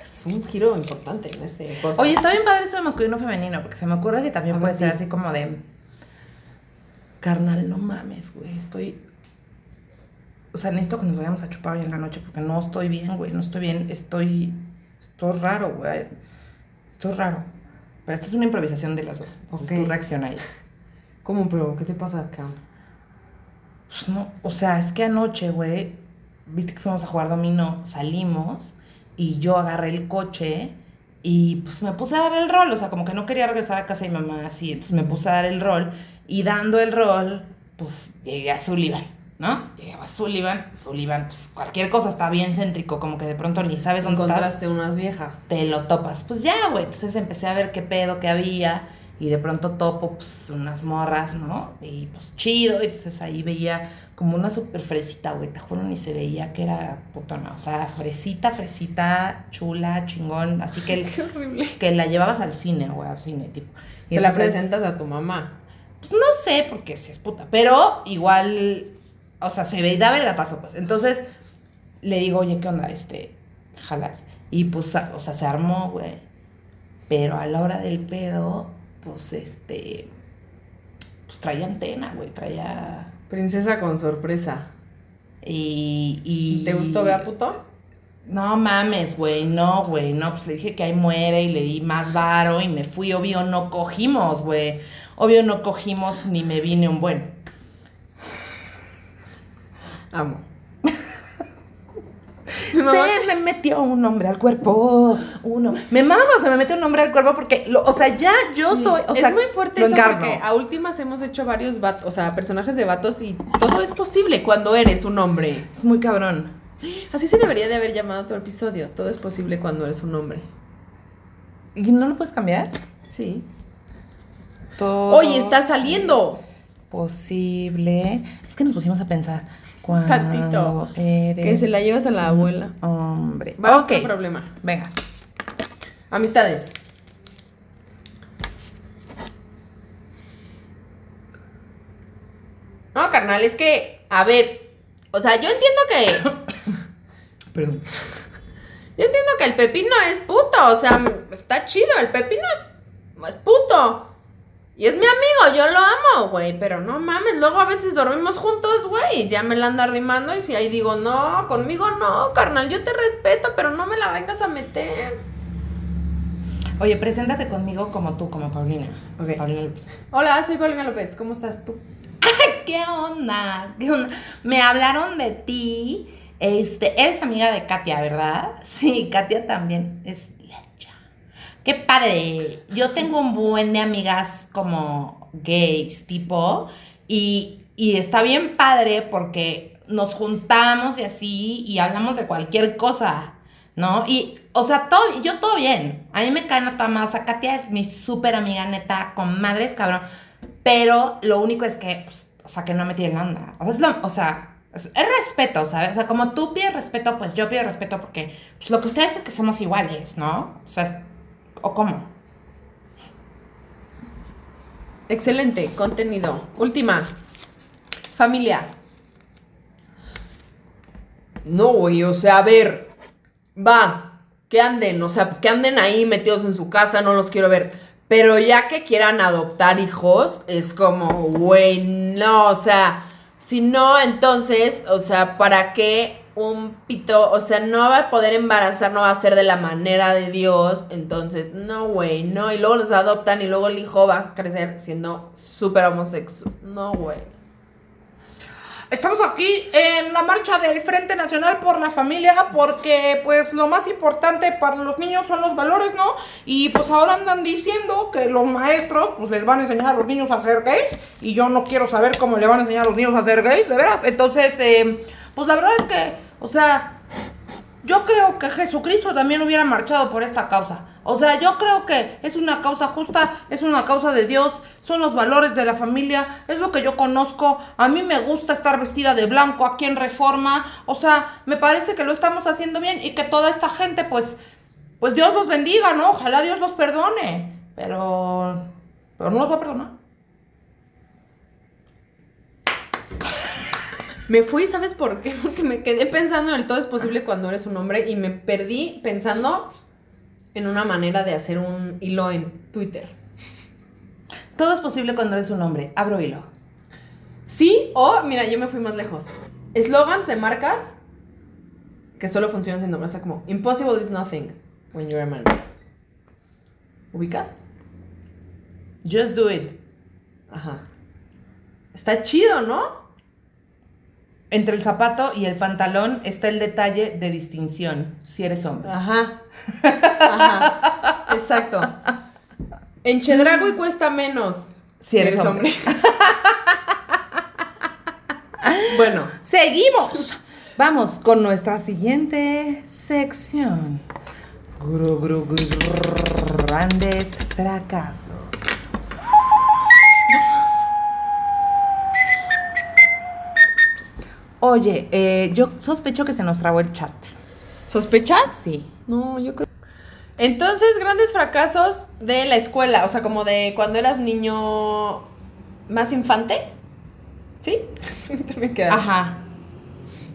Es un giro importante en este podcast. Oye, está bien padre eso de masculino femenino, porque se me ocurre que también puede ser así como de. Carnal, no mames, güey. Estoy. O sea, necesito que nos vayamos a chupar hoy en la noche, porque no estoy bien, güey. No estoy bien. Estoy. Estoy raro, güey. Estoy raro. Pero esta es una improvisación de las dos. Entonces Ok. tú reacciona ahí. ¿Cómo, pero qué te pasa acá? Pues no, o sea, es que anoche, güey, viste que fuimos a jugar dominó, salimos y yo agarré el coche y pues me puse a dar el rol, o sea, como que no quería regresar a casa de mi mamá así, entonces me puse a dar el rol y dando el rol, pues llegué a Sullivan, ¿no? Llegué a Sullivan, Sullivan, pues cualquier cosa está bien céntrico, como que de pronto ni sabes dónde estás Encontraste unas viejas. te lo topas. Pues ya, güey. Entonces empecé a ver qué pedo que había. Y de pronto topo, pues, unas morras, ¿no? Y pues chido. Y entonces ahí veía como una super fresita, güey. Te juro, ni se veía que era putona. O sea, fresita, fresita, chula, chingón. Así que, Qué horrible. que la llevabas al cine, güey, al cine, tipo. Y Se la presentas a tu mamá. Pues no sé, porque si es puta. Pero igual, o sea, se ve y daba el gatazo, pues. Entonces, le digo, oye, ¿qué onda? Este, jalas. Y pues, o sea, se armó, güey. Pero a la hora del pedo, pues este. Pues traía antena, güey. Traía. Princesa con sorpresa. Y. y ¿Te gustó, vea puto? No mames, güey, no, güey, no, pues le dije que ahí muere y le di más varo y me fui, obvio no cogimos, güey, obvio no cogimos ni me vine un buen. Amo. Se me metió un nombre al cuerpo. Uno. Me mama se me mete un nombre al cuerpo porque, lo- o sea, ya yo soy. O sea, es muy fuerte lo eso encarno. porque a últimas hemos hecho varios vatos, o sea, personajes de vatos y todo es posible cuando eres un hombre. Es muy cabrón. Así se debería de haber llamado tu episodio. Todo es posible cuando eres un hombre. ¿Y no lo puedes cambiar? Sí. Todo Oye, está saliendo. posible. Es que nos pusimos a pensar. Cuando Tantito. eres Que se la llevas a la abuela. hombre. Va, ok. otro problema. Venga. Amistades. No, carnal, es que, a ver, o sea, yo entiendo que, Perdón. yo entiendo que el pepino es puto, o sea, está chido, el pepino es, es puto. Y es mi amigo, yo lo amo, güey, pero no mames, luego a veces dormimos juntos, güey, y ya me la anda arrimando y si ahí digo, no, conmigo no, carnal, yo te respeto, pero no me la vengas a meter. Oye, preséntate conmigo como tú, como Paulina. Ok. Paulina López. Hola, soy Paulina López, ¿cómo estás tú? ¿Qué onda? ¿Qué onda? Me hablaron de ti. Este, eres amiga de Katia, ¿verdad? Sí, Katia también es lecha. Qué padre. Yo tengo un buen de amigas como gays, tipo, y, y está bien padre porque nos juntamos y así y hablamos de cualquier cosa, ¿no? Y, o sea, todo, yo todo bien. A mí me cae nota más. O sea, Katia es mi súper amiga, neta, con madres, cabrón. Pero lo único es que, pues, o sea, que no me tienen onda. O sea, es, lo- o sea, es, es respeto, ¿sabes? O sea, como tú pides respeto, pues yo pido respeto porque, pues, lo que ustedes es que somos iguales, ¿no? O sea, ¿o cómo? Excelente, contenido. Última. Familia. No, güey, o sea, a ver. Va, que anden, o sea, que anden ahí metidos en su casa, no los quiero ver. Pero ya que quieran adoptar hijos, es como, güey, no, o sea, si no, entonces, o sea, ¿para qué un pito? O sea, no va a poder embarazar, no va a ser de la manera de Dios. Entonces, no, güey, no. Y luego los adoptan y luego el hijo va a crecer siendo súper homosexual. No, güey. Estamos aquí en la marcha del Frente Nacional por la Familia porque pues lo más importante para los niños son los valores, ¿no? Y pues ahora andan diciendo que los maestros pues les van a enseñar a los niños a ser gays y yo no quiero saber cómo le van a enseñar a los niños a ser gays, de veras. Entonces, eh, pues la verdad es que, o sea, yo creo que Jesucristo también hubiera marchado por esta causa. O sea, yo creo que es una causa justa, es una causa de Dios, son los valores de la familia, es lo que yo conozco. A mí me gusta estar vestida de blanco aquí en Reforma. O sea, me parece que lo estamos haciendo bien y que toda esta gente, pues, pues Dios los bendiga, ¿no? Ojalá Dios los perdone. Pero, pero no los va a perdonar. Me fui, ¿sabes por qué? Porque me quedé pensando en el todo es posible cuando eres un hombre y me perdí pensando en una manera de hacer un hilo en Twitter. Todo es posible cuando eres un hombre. Abro hilo. Sí, o mira, yo me fui más lejos. Eslogans de marcas que solo funcionan siendo más como Impossible is nothing when you're a man. ¿Ubicas? Just do it. Ajá. Está chido, ¿no? Entre el zapato y el pantalón está el detalle de distinción, si eres hombre. Ajá. Ajá. Exacto. En Chedragui cuesta menos. Si eres hombre. bueno, Seguimos. Vamos con nuestra siguiente sección. Gru, gru, gru, gru, grandes fracasos. Oye, eh, yo sospecho que se nos trabó el chat. ¿sospechas? Sí. No, yo creo. Entonces, grandes fracasos de la escuela, o sea, como de cuando eras niño más infante. ¿Sí? Te me quedas. Ajá.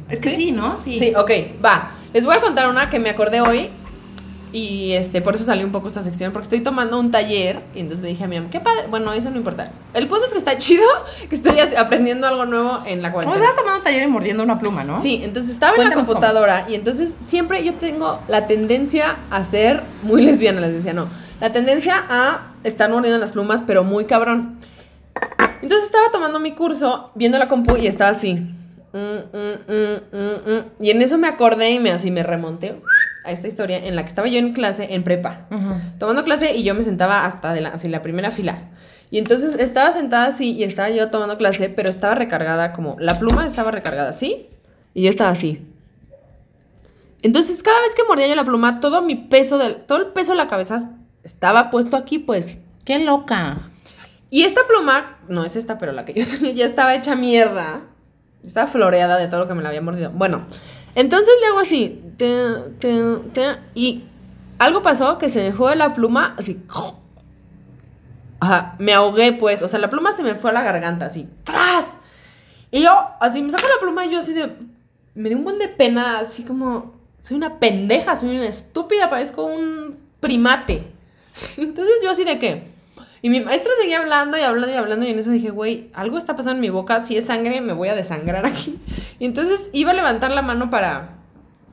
Es que ¿Sí? sí, ¿no? Sí. Sí, ok, va. Les voy a contar una que me acordé hoy. Y este, por eso salió un poco esta sección, porque estoy tomando un taller. Y entonces le dije a mi mamá, qué padre. Bueno, eso no importa. El punto es que está chido que estoy aprendiendo algo nuevo en la cuarentena. estás tomando taller y mordiendo una pluma, ¿no? Sí, entonces estaba en la cómo. computadora y entonces siempre yo tengo la tendencia a ser muy lesbiana, les decía, no. La tendencia a estar mordiendo las plumas, pero muy cabrón. Entonces estaba tomando mi curso, viendo la compu y estaba así. mm, mm, mm. Y en eso me acordé y me así me remonté a esta historia en la que estaba yo en clase, en prepa, tomando clase y yo me sentaba hasta de la, así, la primera fila. Y entonces estaba sentada así y estaba yo tomando clase, pero estaba recargada como, la pluma estaba recargada así y yo estaba así. Entonces cada vez que mordía yo la pluma, todo mi peso, del, todo el peso de la cabeza estaba puesto aquí, pues. Qué loca. Y esta pluma, no es esta, pero la que yo tenía ya estaba hecha mierda. Estaba floreada de todo lo que me la había mordido. Bueno, entonces le hago así. Y algo pasó que se me fue la pluma así. Ajá, me ahogué pues. O sea, la pluma se me fue a la garganta así. ¡Tras! Y yo, así me saco la pluma y yo así de. Me dio un buen de pena, así como. Soy una pendeja, soy una estúpida, parezco un primate. Entonces yo así de qué. Y mi maestra seguía hablando y hablando y hablando y en eso dije, güey, algo está pasando en mi boca, si es sangre me voy a desangrar aquí. Y entonces iba a levantar la mano para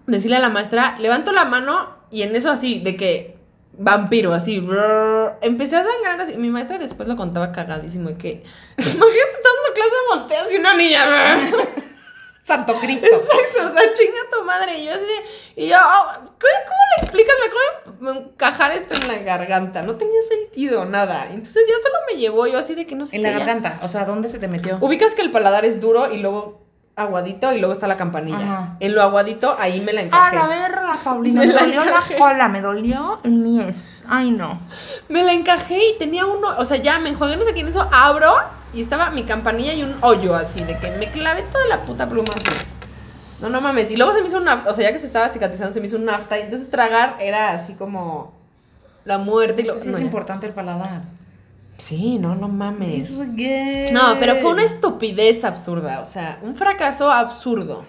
decirle a la maestra, levanto la mano y en eso así, de que vampiro, así, brrr, empecé a sangrar así. Mi maestra después lo contaba cagadísimo de que, imagínate dando clase de volteas y una niña. brrr. Santo Cristo. Exacto, o sea, chinga tu madre. Y yo así de, y yo, oh, ¿cómo, cómo le explicas? Me acabo de encajar esto en la garganta. No tenía sentido, nada. Entonces ya solo me llevó yo así de que no sé En qué, la ya. garganta. O sea, ¿dónde se te metió? Ubicas que el paladar es duro y luego aguadito y luego está la campanilla. Ajá. En lo aguadito, ahí me la A encajé. la verga, Paulina. Me Me la dolió la cola, me dolió el niés. Ay, no. Me la encajé y tenía uno, o sea, ya me enjuagué no sé quién eso, abro y estaba mi campanilla y un hoyo así, de que me clavé toda la puta pluma así. No, no mames. Y luego se me hizo un nafta, o sea, ya que se estaba cicatrizando, se me hizo un nafta. Y entonces tragar era así como la muerte y lo Pues Sí no, es ya. importante el paladar. Sí, no, no mames. No, pero fue una estupidez absurda, o sea, un fracaso absurdo.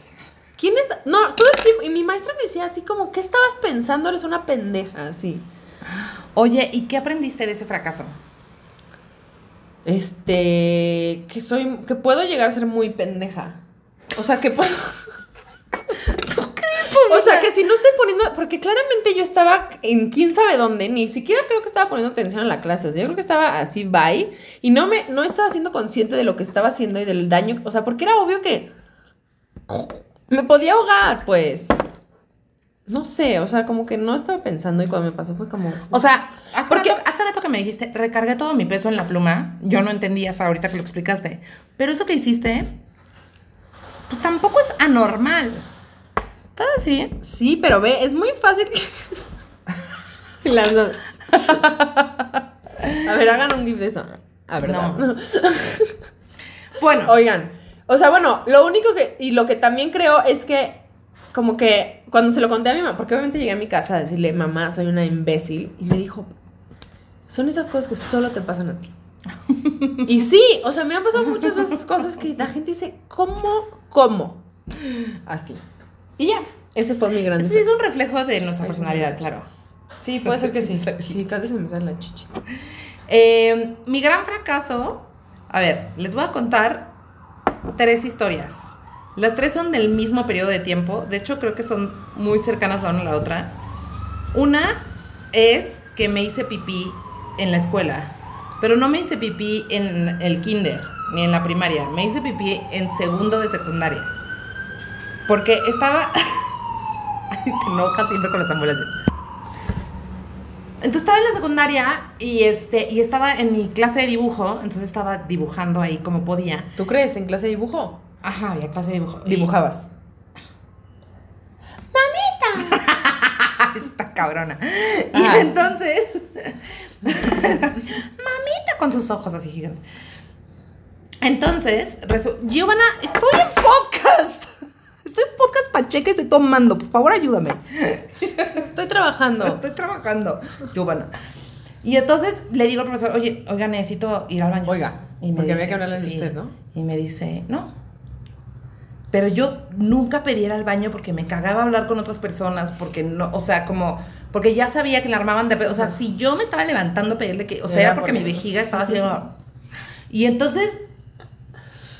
¿Quién es? No, todo el tiempo, y mi maestra me decía así como, ¿qué estabas pensando? Eres una pendeja, así. Oye, ¿y qué aprendiste de ese fracaso? Este, que soy, que puedo llegar a ser muy pendeja. O sea, que puedo... O sea, que si no estoy poniendo, porque claramente yo estaba en quién sabe dónde, ni siquiera creo que estaba poniendo atención a la clase, o sea, yo creo que estaba así, bye, y no me, no estaba siendo consciente de lo que estaba haciendo y del daño, o sea, porque era obvio que me podía ahogar, pues. No sé, o sea, como que no estaba pensando y cuando me pasó fue como... O sea, hace, Porque- rato, hace rato que me dijiste, recargué todo mi peso en la pluma. Yo no entendí hasta ahorita que lo explicaste. Pero eso que hiciste, pues tampoco es anormal. Está así. Sí, pero ve, es muy fácil. Las dos. A ver, hagan un gif de eso. A ver, No. no. Bueno, Oigan, o sea, bueno, lo único que, y lo que también creo es que, como que cuando se lo conté a mi mamá, porque obviamente llegué a mi casa a decirle, mamá, soy una imbécil, y me dijo, son esas cosas que solo te pasan a ti. y sí, o sea, me han pasado muchas veces cosas que la gente dice, ¿cómo? ¿Cómo? Así. Y ya, ese fue mi gran sí es un reflejo de nuestra Ay, personalidad, claro. Sí, puede ser que sí. Sí. Casi se me sale la chichi. Eh, mi gran fracaso. A ver, les voy a contar tres historias. Las tres son del mismo periodo de tiempo. De hecho, creo que son muy cercanas la una a la otra. Una es que me hice pipí en la escuela. Pero no me hice pipí en el kinder ni en la primaria. Me hice pipí en segundo de secundaria. Porque estaba. Ay, te enojas siempre con las ambulancias. Entonces estaba en la secundaria y este y estaba en mi clase de dibujo, entonces estaba dibujando ahí como podía. ¿Tú crees en clase de dibujo? Ajá, había clase de dibujo. Y- Dibujabas. Esta cabrona. Y entonces mamita con sus ojos así gigantes. Entonces, resu- Giovanna, estoy en podcast. Pacheca, estoy tomando. Por favor, ayúdame. Estoy trabajando. Estoy trabajando, Giovanna. Y entonces le digo al profesor, oye, oiga, necesito ir al baño. Oiga, Y me porque había dice, que hablarle de sí. usted, ¿no? Y me dice, no. Pero yo nunca pedí ir al baño porque me cagaba hablar con otras personas, porque no, o sea, como, porque ya sabía que la armaban de. O sea, si yo me estaba levantando a pedirle que, o sea, Era era porque mi porque- vejiga estaba como- Y entonces,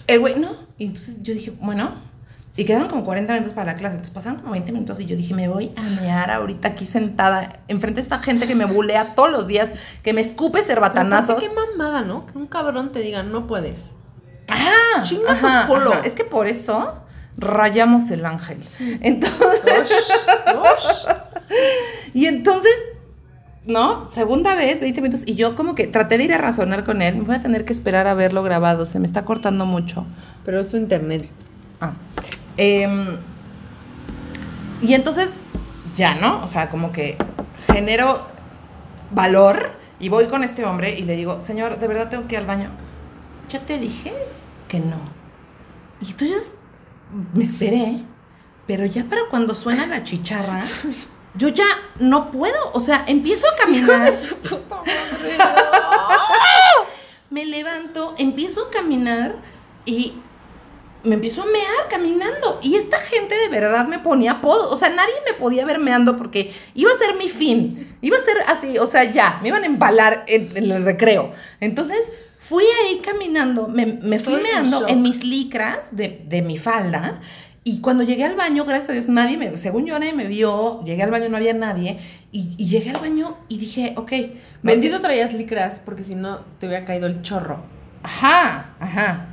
el güey, no. Y entonces yo dije, bueno. Y quedaron como 40 minutos para la clase. Entonces pasaron como 20 minutos y yo dije, me voy a mear ahorita aquí sentada, enfrente de esta gente que me bulea todos los días, que me escupe cerbatanazos. Qué mamada, ¿no? Que un cabrón te diga, no puedes. Ah, Chinga tu culo. Es que por eso rayamos el ángel. Entonces, y entonces, ¿no? Segunda vez, 20 minutos, y yo como que traté de ir a razonar con él, me voy a tener que esperar a verlo grabado, se me está cortando mucho. Pero es su internet. Ah. Em, y entonces, ya, ¿no? O sea, como que genero valor y voy con este hombre y le digo, señor, ¿de verdad tengo que ir al baño? Ya te dije que no. Y entonces me esperé, pero ya para cuando suena la chicharra, yo ya no puedo. O sea, empiezo a caminar. me levanto, empiezo a caminar y me empiezo a mear caminando. Y esta gente de verdad me ponía apodo. O sea, nadie me podía ver meando porque iba a ser mi fin. Iba a ser así, o sea, ya, me iban a embalar en, el recreo. Entonces, fui ahí caminando, me, me fui meando en mis licras de, de mi falda. Y cuando llegué al baño, gracias a Dios, nadie me, según yo, nadie me vio, llegué al baño, no había nadie, y, y llegué al baño y dije, ok. Bendito traías licras, porque si no, te hubiera caído el chorro. Ajá, ajá.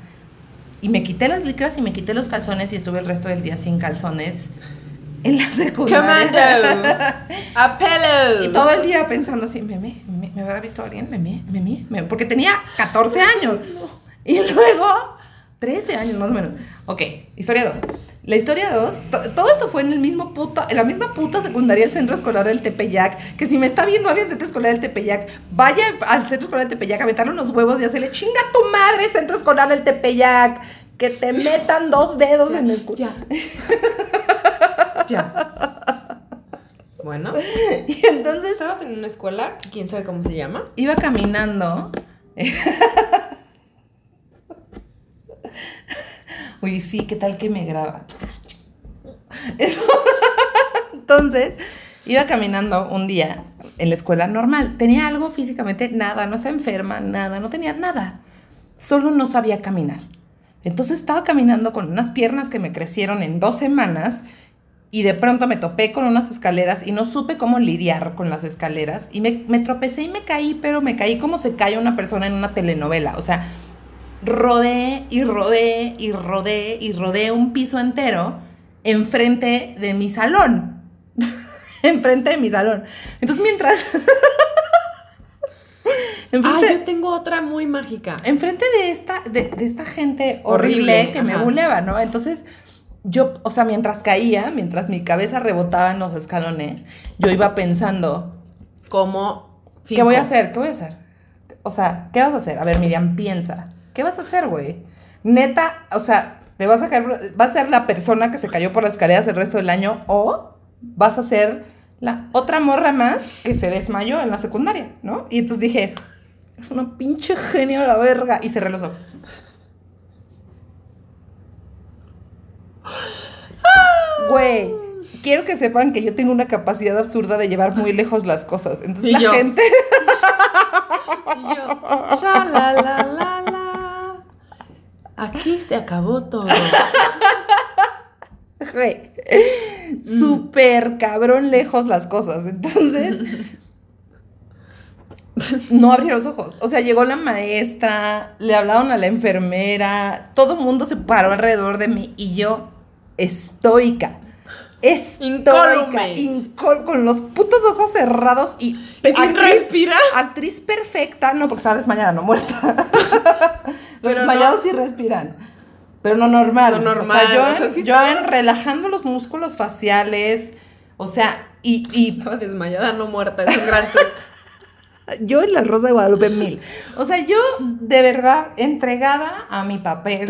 Y me quité las licras y me quité los calzones y estuve el resto del día sin calzones en la secundaria. ¡Comando! ¡Apelo! Y todo el día pensando así, ¿me, me, habrá visto alguien? ¿Me, me, me, me? Porque tenía 14 años. Y luego, 13 años más o menos. Ok, historia 2. La historia 2, todo esto fue en el mismo puto, en la misma puta secundaria del Centro Escolar del Tepeyac, que si me está viendo alguien del Centro Escolar del Tepeyac, vaya al Centro Escolar del Tepeyac a meterle unos huevos y hacerle chinga tu madre Centro Escolar del Tepeyac, que te metan dos dedos en el culo. Ya. ya. Bueno. Y entonces estabas en una escuela, quién sabe cómo se llama. Iba caminando. Oye, sí, ¿qué tal que me graba? Entonces, iba caminando un día en la escuela normal. Tenía algo físicamente, nada, no estaba enferma, nada, no tenía nada. Solo no sabía caminar. Entonces estaba caminando con unas piernas que me crecieron en dos semanas y de pronto me topé con unas escaleras y no supe cómo lidiar con las escaleras y me, me tropecé y me caí, pero me caí como se cae una persona en una telenovela. O sea, rodé y rodé y rodé y rodé un piso entero enfrente de mi salón. enfrente de mi salón. Entonces mientras... ah, yo tengo otra muy mágica. Enfrente de esta, de, esta gente horrible, que me buleaba, ¿no? Entonces, yo, o sea, mientras caía, mientras mi cabeza rebotaba en los escalones, yo iba pensando, ¿cómo? ¿Qué voy a hacer? ¿Qué voy a hacer? O sea, ¿qué vas a hacer? A ver, Miriam, piensa. ¿Qué vas a hacer, güey? Neta, o sea, ¿te vas a caer, vas a ser la persona que se cayó por las escaleras el resto del año o vas a ser la otra morra más que se desmayó en la secundaria, ¿no? Y entonces dije, es una pinche genio la verga. Y cerré los ojos. Güey, quiero que sepan que yo tengo una capacidad absurda de llevar muy lejos las cosas. Entonces la gente. y yo, la, la, la, la. Aquí se acabó todo. Súper cabrón lejos las cosas. Entonces, no abrí los ojos. O sea, llegó la maestra, le hablaron a la enfermera, todo el mundo se paró alrededor de mí y yo, estoica. Estoica, con los putos ojos cerrados y sin respirar. Actriz perfecta, no, porque estaba desmayada, no muerta. los desmayados sí respiran. Pero no normal. No normal. O sea, yo, en, relajando los músculos faciales. O sea, y. y Estaba desmayada, no muerta. Es un gran yo en la Rosa de Guadalupe mil. O sea, yo de verdad entregada a mi papel.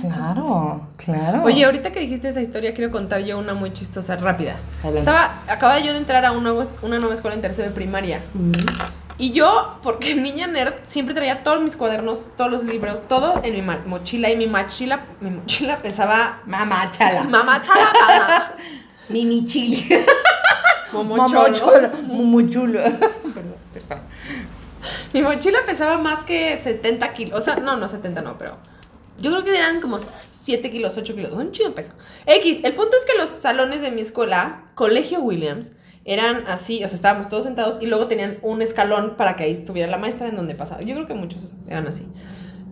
claro, claro. Oye, ahorita que dijiste esa historia, quiero contar yo una muy chistosa, rápida. Estaba, acababa yo de entrar a un nuevo, una nueva escuela en tercera de primaria. Y yo, porque niña nerd, siempre traía todos mis cuadernos, todos los libros, todo en mi mochila. Y mi mochila, mi mochila pesaba. Mamachala. Mamachala. Mimi chili. Momochulo. Momochulo. Perdón, perdón. Mi mochila pesaba más que 70 kilos. O sea, no, no 70, no, pero. Yo creo que eran como 7 kilos, 8 kilos. Un chido peso. X, el punto es que los salones de mi escuela, Colegio Williams, eran así, o sea, estábamos todos sentados y luego tenían un escalón para que ahí estuviera la maestra en donde pasaba. Yo creo que muchos eran así.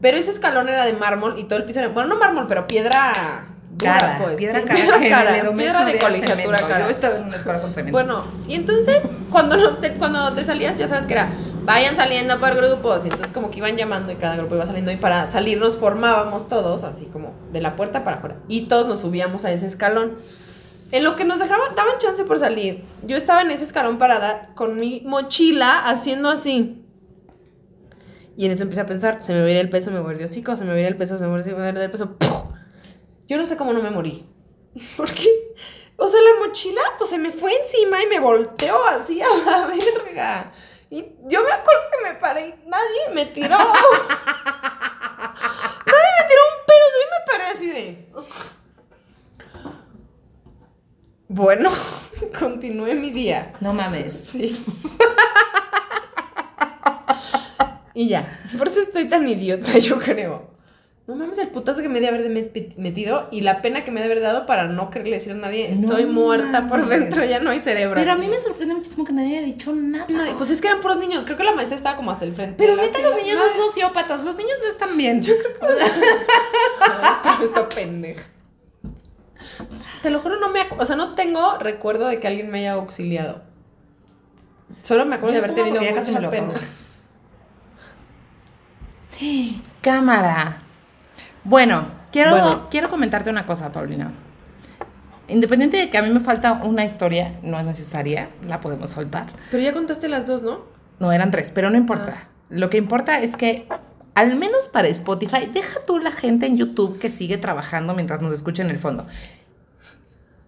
Pero ese escalón era de mármol y todo el piso era, bueno, no mármol, pero piedra dura, Cara, pues. piedra Sí, cara, piedra que cara, piedra de colegiatura cemento. cara. Yo estaba en una escuela con cemento. Bueno, y entonces cuando, nos te, cuando te salías, ya sabes que era, vayan saliendo por grupos, y entonces como que iban llamando y cada grupo iba saliendo y para salir nos formábamos todos, así como de la puerta para afuera, y todos nos subíamos a ese escalón. En lo que nos dejaban, daban chance por salir, yo estaba en ese escalón parada con mi mochila haciendo así. Y en eso empecé a pensar, se me va el peso, me voy a ir de hocico, se me va el peso, se me va a ir el peso. ¡puf! Yo no sé cómo no me morí. Porque, o sea, la mochila, pues se me fue encima y me volteó así a la verga. Y yo me acuerdo que me paré y nadie me tiró. nadie me tiró un pedo, yo me paré así de. Bueno, continué mi día. No mames. Sí. y ya. Por eso estoy tan idiota, yo creo. No mames el putazo que me debe haber met- metido y la pena que me debe haber dado para no quererle decir a nadie. No Estoy muerta por dentro, ya no hay cerebro. Pero a mí me sorprende muchísimo que nadie haya dicho nada. Nadie- Pues es que eran puros niños. Creo que la maestra estaba como hasta el frente. Pero neta, los niños son sociópatas. Los niños no están bien. Pero está pendeja. Te lo juro, no me O sea, no tengo recuerdo de que alguien me haya auxiliado. Solo me acuerdo Yo de haber tenido casi mucha me lo pena. acabo. Cámara. Bueno, quiero, Bueno. quiero comentarte una cosa, Paulina. Independiente de que a mí me falta una historia, no es necesaria, la podemos soltar. Pero ya contaste las dos, ¿no? No, eran tres, pero no importa. Lo que importa es que, al menos para Spotify, deja tú la gente en YouTube que sigue trabajando mientras nos escucha en el fondo.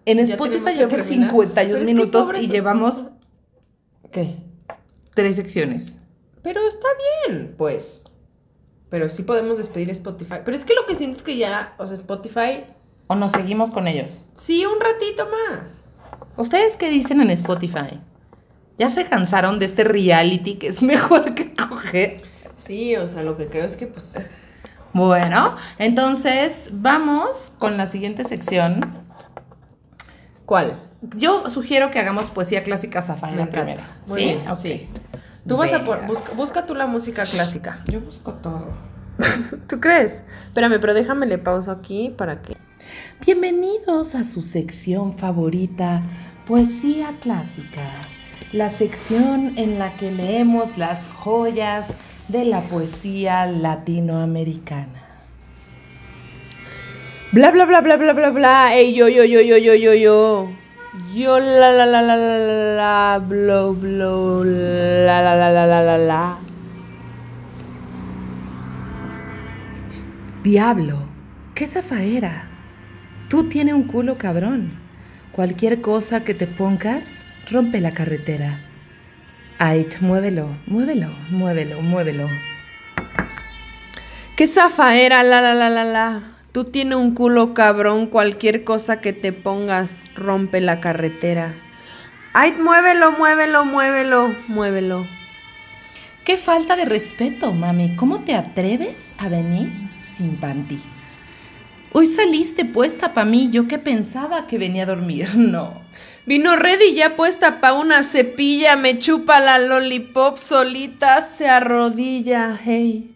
En Spotify terminar. 51 Pero es que minutos y llevamos ¿Qué? tres secciones. Pero está bien, pues. Pero sí podemos despedir Spotify. Pero es que lo que siento es que ya, o sea, Spotify, ¿O nos seguimos con ellos? sí, un ratito más. ¿Ustedes qué dicen en Spotify? ¿Ya se cansaron de este reality que es mejor que coger? Sí, o sea, lo que creo es que, pues, Bueno, entonces vamos con la siguiente sección. ¿Cuál? Yo sugiero que hagamos poesía clásica Me encanta. primero. Muy ¿Sí? bien, Ok. sí. Tú vas a por, busca, busca tú la música clásica. Yo busco todo. ¿Tú crees? Espérame, pero déjame le pauso aquí para que. Bienvenidos a su sección favorita, Poesía Clásica, la sección en la que leemos las joyas de la poesía latinoamericana. Bla bla bla bla bla bla bla. Ey, yo, yo, yo, yo, yo, yo, yo. Yo la la la la la la la blo blo la la la la la la la. Diablo, qué zafaera. Tú tienes un culo cabrón. Cualquier cosa que te pongas, rompe la carretera. Ait, muévelo, muévelo, muévelo, muévelo. Qué zafaera, la la la la la. Tú tienes un culo cabrón, cualquier cosa que te pongas rompe la carretera. Ay, muévelo, muévelo, muévelo, muévelo. Qué falta de respeto, mami. ¿Cómo te atreves a venir sin panty? Hoy saliste puesta pa' mí, yo que pensaba que venía a dormir. No. Vino ready ya puesta pa' una cepilla, me chupa la lollipop solita, se arrodilla, hey.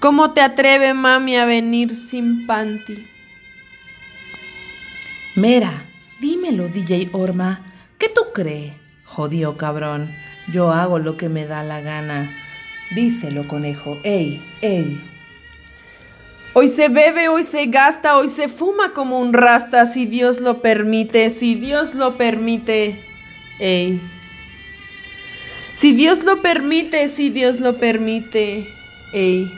¿Cómo te atreve, mami, a venir sin panty? Mira, dímelo, DJ Orma. ¿Qué tú crees? Jodido cabrón. Yo hago lo que me da la gana. Díselo, conejo. Ey, ey. Hoy se bebe, hoy se gasta, hoy se fuma como un rasta, si Dios lo permite, si Dios lo permite. Ey. Si Dios lo permite, si Dios lo permite. Ey.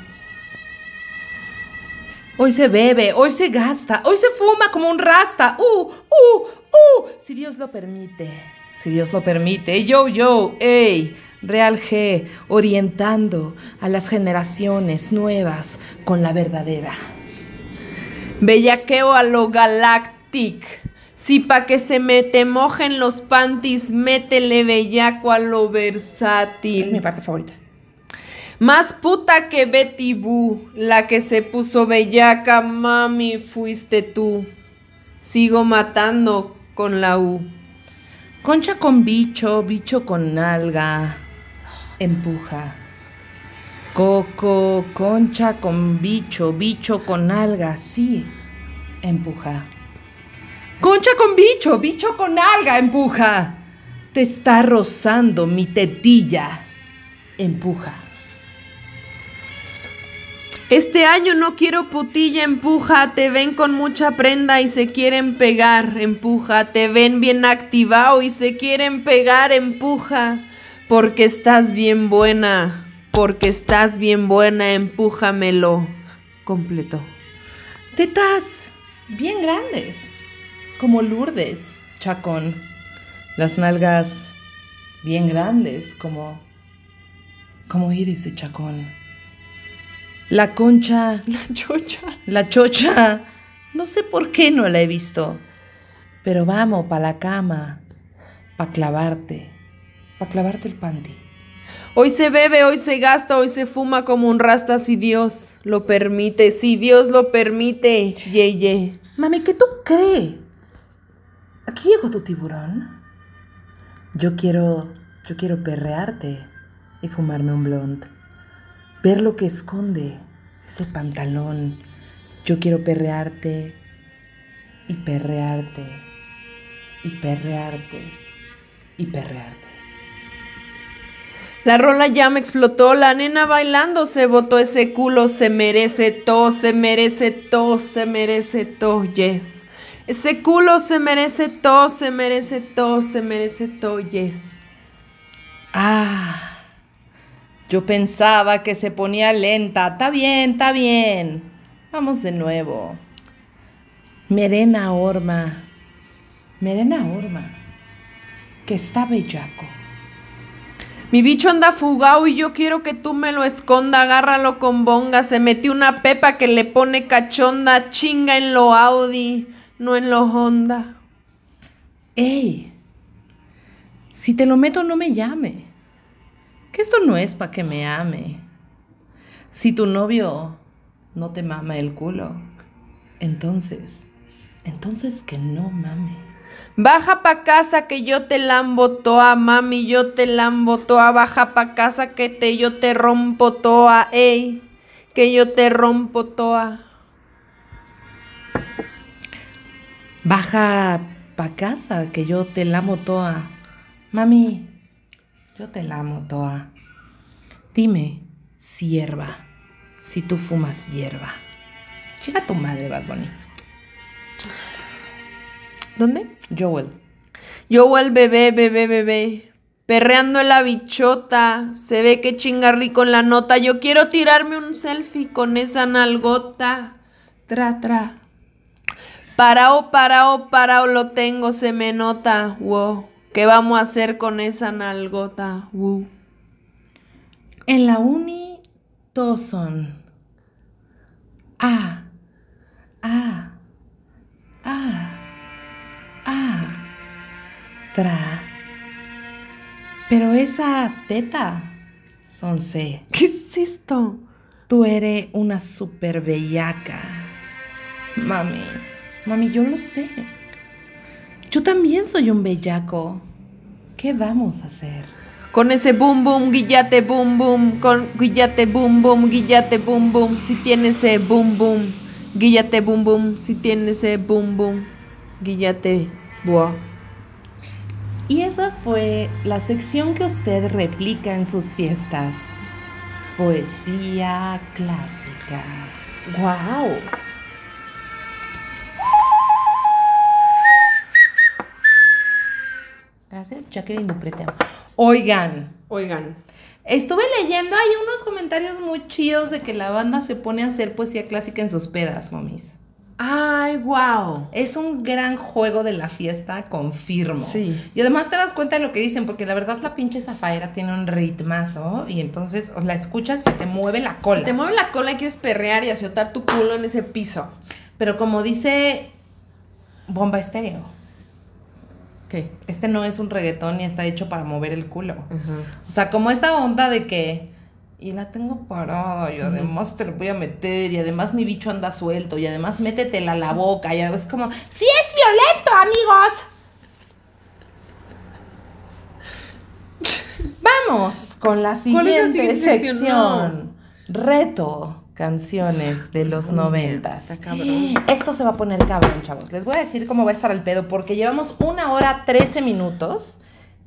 Hoy se bebe, hoy se gasta, hoy se fuma como un rasta. Uh, uh, uh. Si Dios lo permite. Si Dios lo permite. Yo, yo, ey. Real G, orientando a las generaciones nuevas con la verdadera. Bellaqueo a lo galactic. Si pa' que se me te mojen los panties, métele bellaco a lo Es mi versátil. parte favorita. Más puta que Betty Boo, la que se puso bellaca, mami, fuiste tú. Sigo matando con la U. Concha con bicho, bicho con nalga. Empuja. Coco, concha con bicho, bicho con alga, sí. Empuja. Concha con bicho, bicho con alga, empuja. Te está rozando mi tetilla. Empuja. Este año no quiero putilla, empuja, te ven con mucha prenda y se quieren pegar, empuja, te ven bien activado y se quieren pegar, empuja, porque estás bien buena, porque estás bien buena, empújamelo completo. Tetas bien grandes, como Lourdes, chacón. Las nalgas bien grandes, como como iris de chacón. La concha. La chocha. La chocha. No sé por qué no la he visto. Pero vamos pa' la cama. Pa' clavarte. Pa' clavarte el panty. Hoy se bebe, hoy se gasta, hoy se fuma como un rasta si Dios lo permite. Si Dios lo permite. Ye, ye. Mami, ¿qué tú crees? Aquí llegó tu tiburón. Yo quiero. Yo quiero perrearte y fumarme un blond ver lo que esconde ese pantalón. Yo quiero perrearte y perrearte y perrearte y perrearte. La rola ya me explotó, la nena bailando se botó ese culo, se merece todo, se merece todo, se merece todo, yes. Ese culo se merece todo, se merece todo, se merece todo, yes. Ah. Yo pensaba que se ponía lenta. Está bien, está bien. Vamos de nuevo. Merena Orma. Merena Orma. Que está bellaco. Mi bicho anda fugado y yo quiero que tú me lo esconda. Agárralo con bonga. Se metió una pepa que le pone cachonda. Chinga en lo Audi, no en lo Honda. ¡Ey! Si te lo meto, no me llame que esto no es para que me ame. Si tu novio no te mama el culo, entonces, entonces que no mame. Baja pa' casa que yo te lambo toa, mami, yo te lambo toa. Baja pa' casa que te yo te rompo toa, ey, que yo te rompo toa. Baja pa' casa que yo te lamo toa. Mami, yo te la amo, Toa. Dime, sierva, si tú fumas hierba. Llega tu madre, Bad Bunny. ¿Dónde? Joel. Joel, bebé, bebé, bebé. Perreando la bichota. Se ve que chinga rico en la nota. Yo quiero tirarme un selfie con esa nalgota. Tra, tra. Parao, parao, parao, lo tengo, se me nota. Wow. ¿Qué vamos a hacer con esa nalgota? En la uni todos son A, A, A, A, tra. Pero esa teta son C. ¿Qué es esto? Tú eres una super bellaca. Mami, mami, yo lo sé. Yo también soy un bellaco. ¿Qué vamos a hacer? Con ese boom boom, guillate boom boom, con guillate boom boom, guillate boom boom, si tiene ese boom boom, guillate boom boom, si tiene ese boom boom, guillate boa. Y esa fue la sección que usted replica en sus fiestas. Poesía clásica. ¡Wow! Jacqueline Duprete. Oigan. Oigan. Estuve leyendo, hay unos comentarios muy chidos de que la banda se pone a hacer poesía clásica en sus pedas, momis. Ay, wow. Es un gran juego de la fiesta, confirmo. Sí. Y además te das cuenta de lo que dicen, porque la verdad la pinche zafaera tiene un ritmazo y entonces la escuchas y se te mueve la cola. Se te mueve la cola y quieres perrear y azotar tu culo en ese piso. Pero como dice Bomba Estéreo, ¿Qué? este no es un reggaetón ni está hecho para mover el culo. O sea, como esa onda de que, y la tengo parada, y además te la voy a meter, y además mi bicho anda suelto, y además métetela a la boca, y es como, ¡sí es violento, amigos! Vamos con la siguiente, siguiente sección. sección? Reto canciones de los noventas. Está cabrón. Esto se va a poner cabrón, chavos. Les voy a decir cómo va a estar el pedo, porque llevamos una hora 13 minutos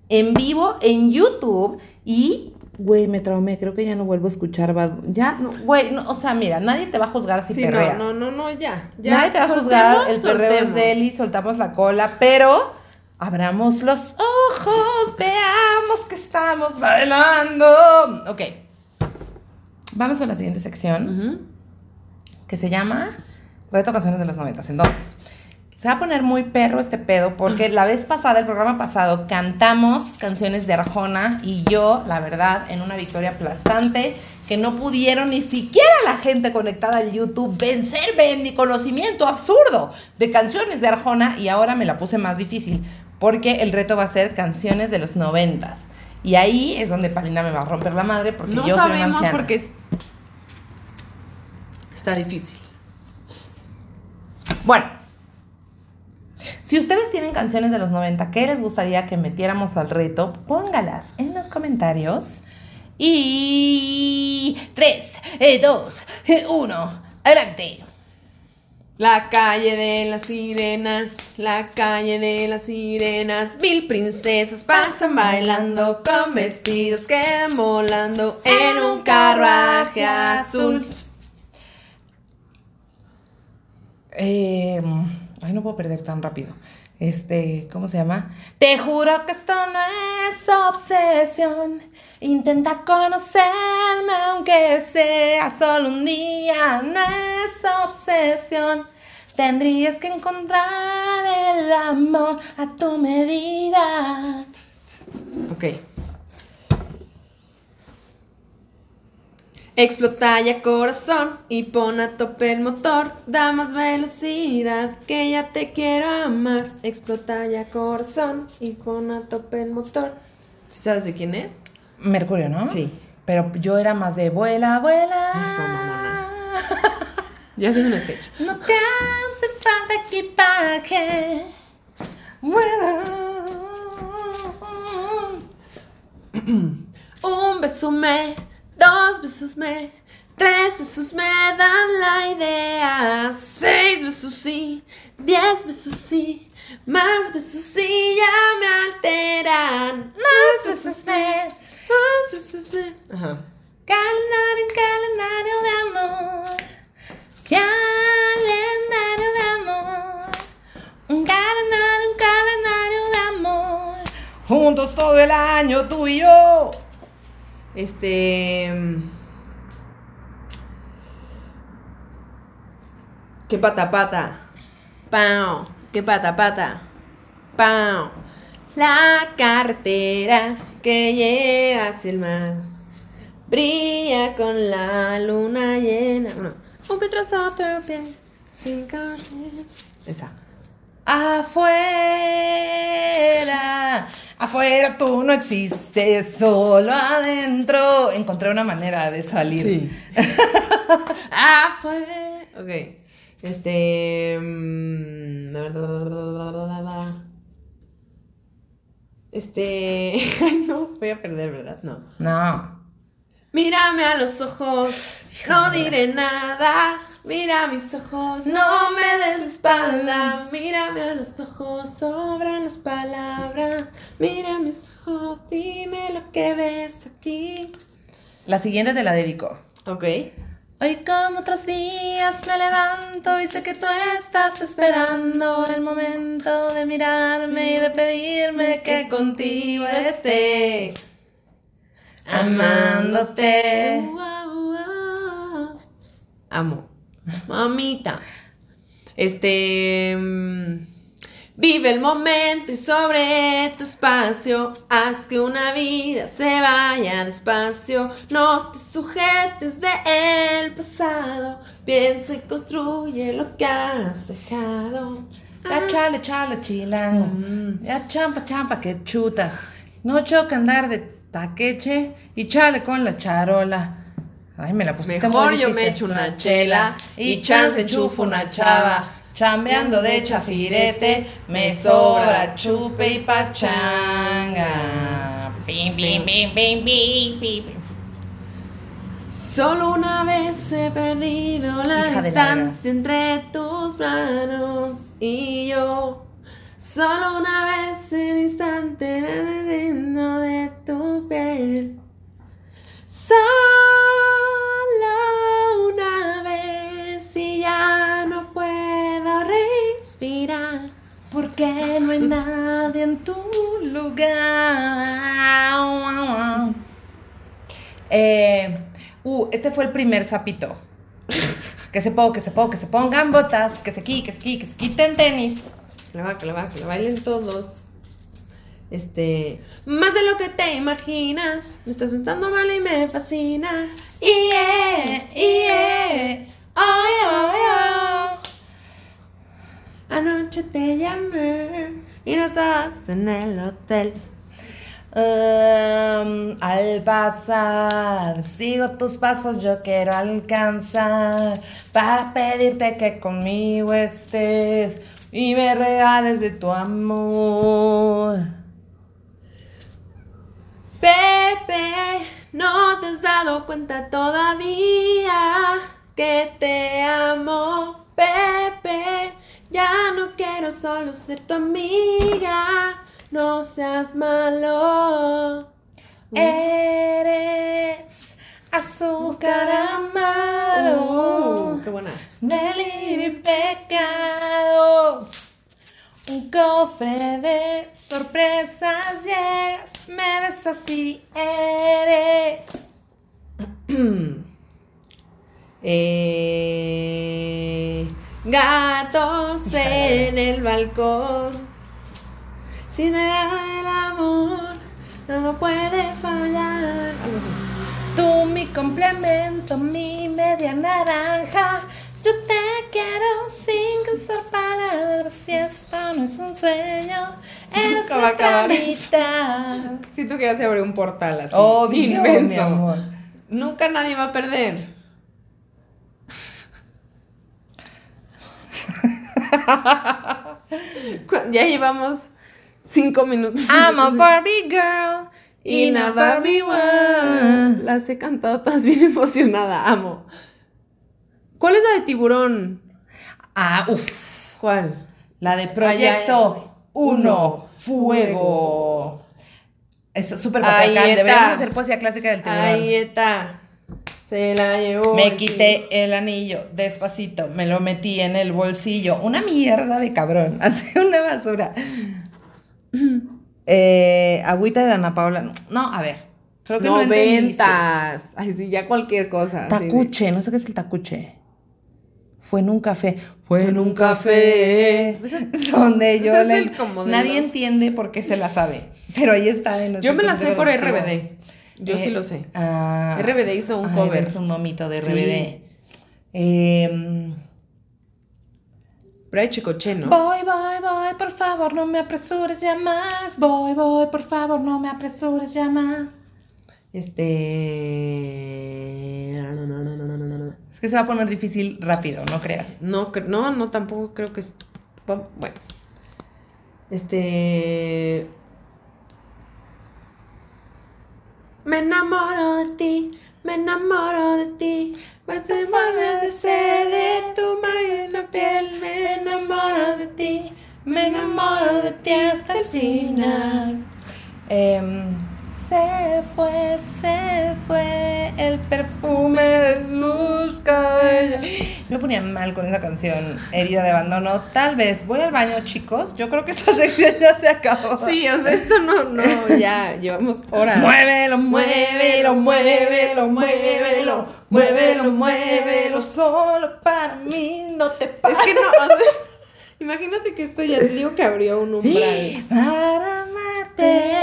en vivo en YouTube y, güey, me traumé. Creo que ya no vuelvo a escuchar Bad Ya, no, güey, no, o sea, mira, nadie te va a juzgar si Sí, perreas. no, no, no, ya. ya. Nadie te va a juzgar, el perreo es soltemos. de él y soltamos la cola, pero abramos los ojos, veamos que estamos bailando. Ok, vamos con la siguiente sección que se llama Reto Canciones de los Noventas. Entonces, se va a poner muy perro este pedo porque la vez pasada, el programa pasado, cantamos canciones de Arjona y yo, la verdad, en una victoria aplastante que no pudieron ni siquiera la gente conectada al YouTube vencerme en mi conocimiento absurdo de canciones de Arjona y ahora me la puse más difícil porque el reto va a ser canciones de los noventas. Y ahí es donde Palina me va a romper la madre porque No yo soy una sabemos anciana. porque es- está difícil. Bueno, si ustedes tienen canciones de los 90 que les gustaría que metiéramos al reto, póngalas en los comentarios. Y 3, 2, 1, adelante. La calle de las sirenas, la calle de las sirenas, mil princesas pasan bailando con vestidos que volando en un carruaje azul. Eh, ay, no puedo perder tan rápido. Este, ¿cómo se llama? Te juro que esto no es obsesión. Intenta conocerme aunque sea solo un día. No es obsesión. Tendrías que encontrar el amor a tu medida. Ok. Explota ya corazón y pon a tope el motor. Da más velocidad que ya te quiero amar. Explota ya corazón y pon a tope el motor. ¿Sí sabes de quién es? Mercurio, ¿no? Sí. Pero yo era más de vuela, vuela. Eso, mamona. Ya haces un sketch. No te hace falta equipaje. Vuela. Un beso me, dos besos me, tres besos me dan la idea. Seis besos sí, diez besos sí, más besos sí ya me alteran. Más besos me. Más besos me. Ajá. Calendario, calendario de amor. Calendario de amor. Un calendario, un calendario de amor. Juntos todo el año, tú y yo. Este. Que pata pata. Pau. Que pata pata. Pau. La cartera que hacia el mar. Brilla con la luna llena. No. Un pie tras otro pie. Sin correr. Esa. Afuera, afuera tú no existes, solo adentro. Encontré una manera de salir. ah, fue. Ok. Este. mm, Este. Ay, no, voy a perder, ¿verdad? No. No. Mírame a los ojos, no diré nada. Mira mis ojos, no me des la espalda. Mírame a los ojos, sobran las palabras. Mira mis ojos, dime lo que ves aquí. La siguiente te la dedico. Ok. Hoy como otros días me levanto y sé que tú estás esperando el momento de mirarme y de pedirme que contigo esté amándote. Amo. Mamita. Este. mm, Vive el momento y sobre tu espacio. Haz que una vida se vaya despacio. No te sujetes del pasado. Piensa y construye lo que has dejado. Ya chale, chale, chilango. Ya champa, champa, que chutas. No choca andar de taqueche y chale con la charola. Ay, me la pusiste Mejor muy yo me echo una chela y chance enchufo una chava. Chambeando de chafirete, me sobra chupe y pachanga. Pim, pim, pim, pim, pim, pim. Solo una vez he perdido la Hija distancia entre tus manos y yo. Solo una vez en instante dentro de tu piel. Solo Porque no hay nadie en tu lugar. Eh, uh, este fue el primer sapito. Que se ponga, que se ponga, que se pongan botas, que se qui, que se qui, que se quiten tenis. La va, que la va, que la bailen todos. Este. Más de lo que te imaginas. Me estás pensando mal y me fascinas. Yeah, yeah. Ay, ay, ay. Anoche te llamé y no estabas en el hotel. Um, al pasar, sigo tus pasos, yo quiero alcanzar para pedirte que conmigo estés y me regales de tu amor. Pepe, no te has dado cuenta todavía que te amo, Pepe. Ya no quiero solo ser tu amiga, no seas malo. Eres azúcar amaro, Uh, qué buena. delirio y pecado. Un cofre de sorpresas llegas, me besas y eres. Eh, gatos en el balcón. Si me da el amor, no puede fallar. Algo así. Tú mi complemento, mi media naranja. Yo te quiero sin usar palabras. Si esto no es un sueño, eres Nunca va a otra acabar esto. mitad. Siento que ya se abrió un portal así. Obvio, inmenso. mi amor. Nunca nadie va a perder. Ya llevamos cinco minutos. I'm a Barbie girl in a Barbie world. Las he cantado todas bien emocionada, amo. ¿Cuál es la de tiburón? Ah, uff. ¿Cuál? La de Proyecto ay, 1, Fuego. Es súper patriarcal. Deberíamos hacer poesía clásica del tiburón. Ahí está. Se la llevó. Me el quité el anillo despacito, me lo metí en el bolsillo. Una mierda de cabrón, así una basura. Eh, agüita de Dana Paula. no. No, a ver. Creo que no entendiste. Noventas. Ay, sí, ya cualquier cosa. Tacuche, no sé qué es el tacuche. Fue en un café. Fue en un café. Donde yo Ese es le- del como de nadie los- entiende por qué se la sabe. Pero ahí está en Yo me la sé por RBD. Yo sí lo sé. Ah, RBD hizo un ay, cover. Es un momito de Sí. RBD. Pero hay chicoche, ¿no? Voy, voy, voy, por favor, no me apresures ya más. Voy, voy, por favor, no me apresures ya más. Este. No, no, no, no, no, no, no. Es que se va a poner difícil rápido, no creas. No, cre- no, no, tampoco creo que es. Bueno. Este. Me enamoro de ti, me enamoro de ti. Más de forma de ser tu mano en la piel. Me enamoro de ti, Me enamoro de ti hasta el final. Em, se fue, se fue el perfume de sus cabellos. Me ponía mal con esa canción, herida de abandono. Tal vez, voy al baño, chicos. Yo creo que esta sección ya se acabó. Sí, o sea, esto no, no, ya llevamos horas. Muévelo, muévelo, muévelo, muévelo, muévelo, muévelo, solo para mí, no te Es pases. que no, o sea, imagínate que esto ya te digo que abrió un umbral. Para amarte.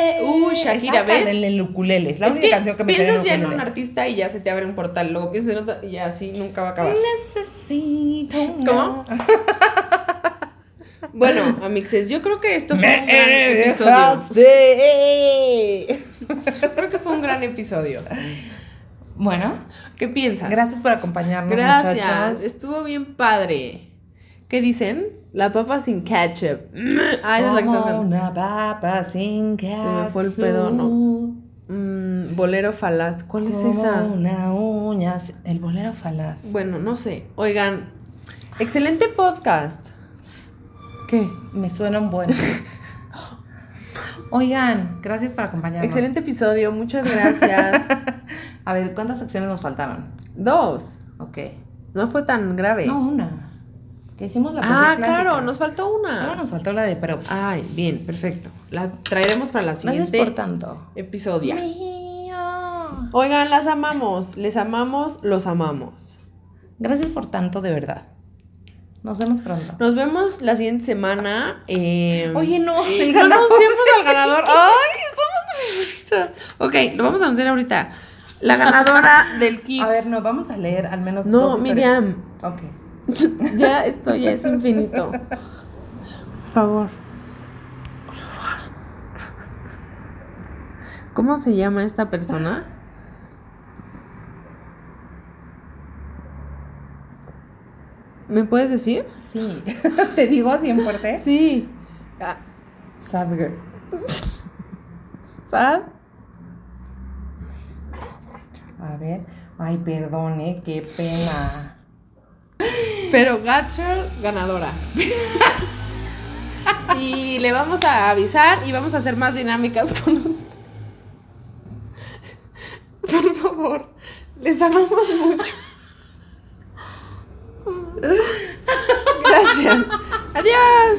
Shakira, ¿ves? En el ukulele, es la es única que canción que me piensas ya en un artista y ya se te abre un portal, luego piensas en otro y ya así nunca va a acabar. Necesito ¿Cómo? Bueno, amixes, yo creo que esto fue Me un gran episodio. Creo que fue un gran episodio. Bueno, ¿Qué piensas? gracias por acompañarnos, Gracias. muchachos. Estuvo bien padre. ¿Qué dicen? La papa sin ketchup. Ah, esa es la que estás una papa sin me fue el pedo, catsup. Mm, bolero falaz. ¿Cuál es esa? Una uña. El bolero falaz. Bueno, no sé. Oigan, excelente podcast. ¿Qué? Me suena un buen. Oigan, gracias por acompañarnos. Excelente episodio, muchas gracias. A ver, ¿cuántas secciones nos faltaron? Dos. Ok. No fue tan grave. No, una. Que hicimos la ah, claro, nos faltó Solo una. nos faltó la de props. Ay, bien, perfecto. La traeremos para la Gracias siguiente por tanto. episodio. Mío. Oigan, las amamos, les amamos, los amamos. Gracias por tanto, de verdad. Nos vemos pronto. Nos vemos la siguiente semana. eh, Oye, no, el no anunciamos al ganador. ¡Ay, somos! Ok, lo vamos a anunciar ahorita. La ganadora del kit. A ver, no, vamos a leer al menos no, dos. Miriam. Ok. Ya esto ya es infinito. Por favor. Por favor. ¿Cómo se llama esta persona? ¿Me puedes decir? Sí. ¿Te digo así en fuerte? Sí. Sad girl. ¿Sad? A ver. Ay, perdone, qué pena. Pero Gatcher ganadora. y le vamos a avisar y vamos a hacer más dinámicas con usted. Por favor, les amamos mucho. Gracias. Adiós.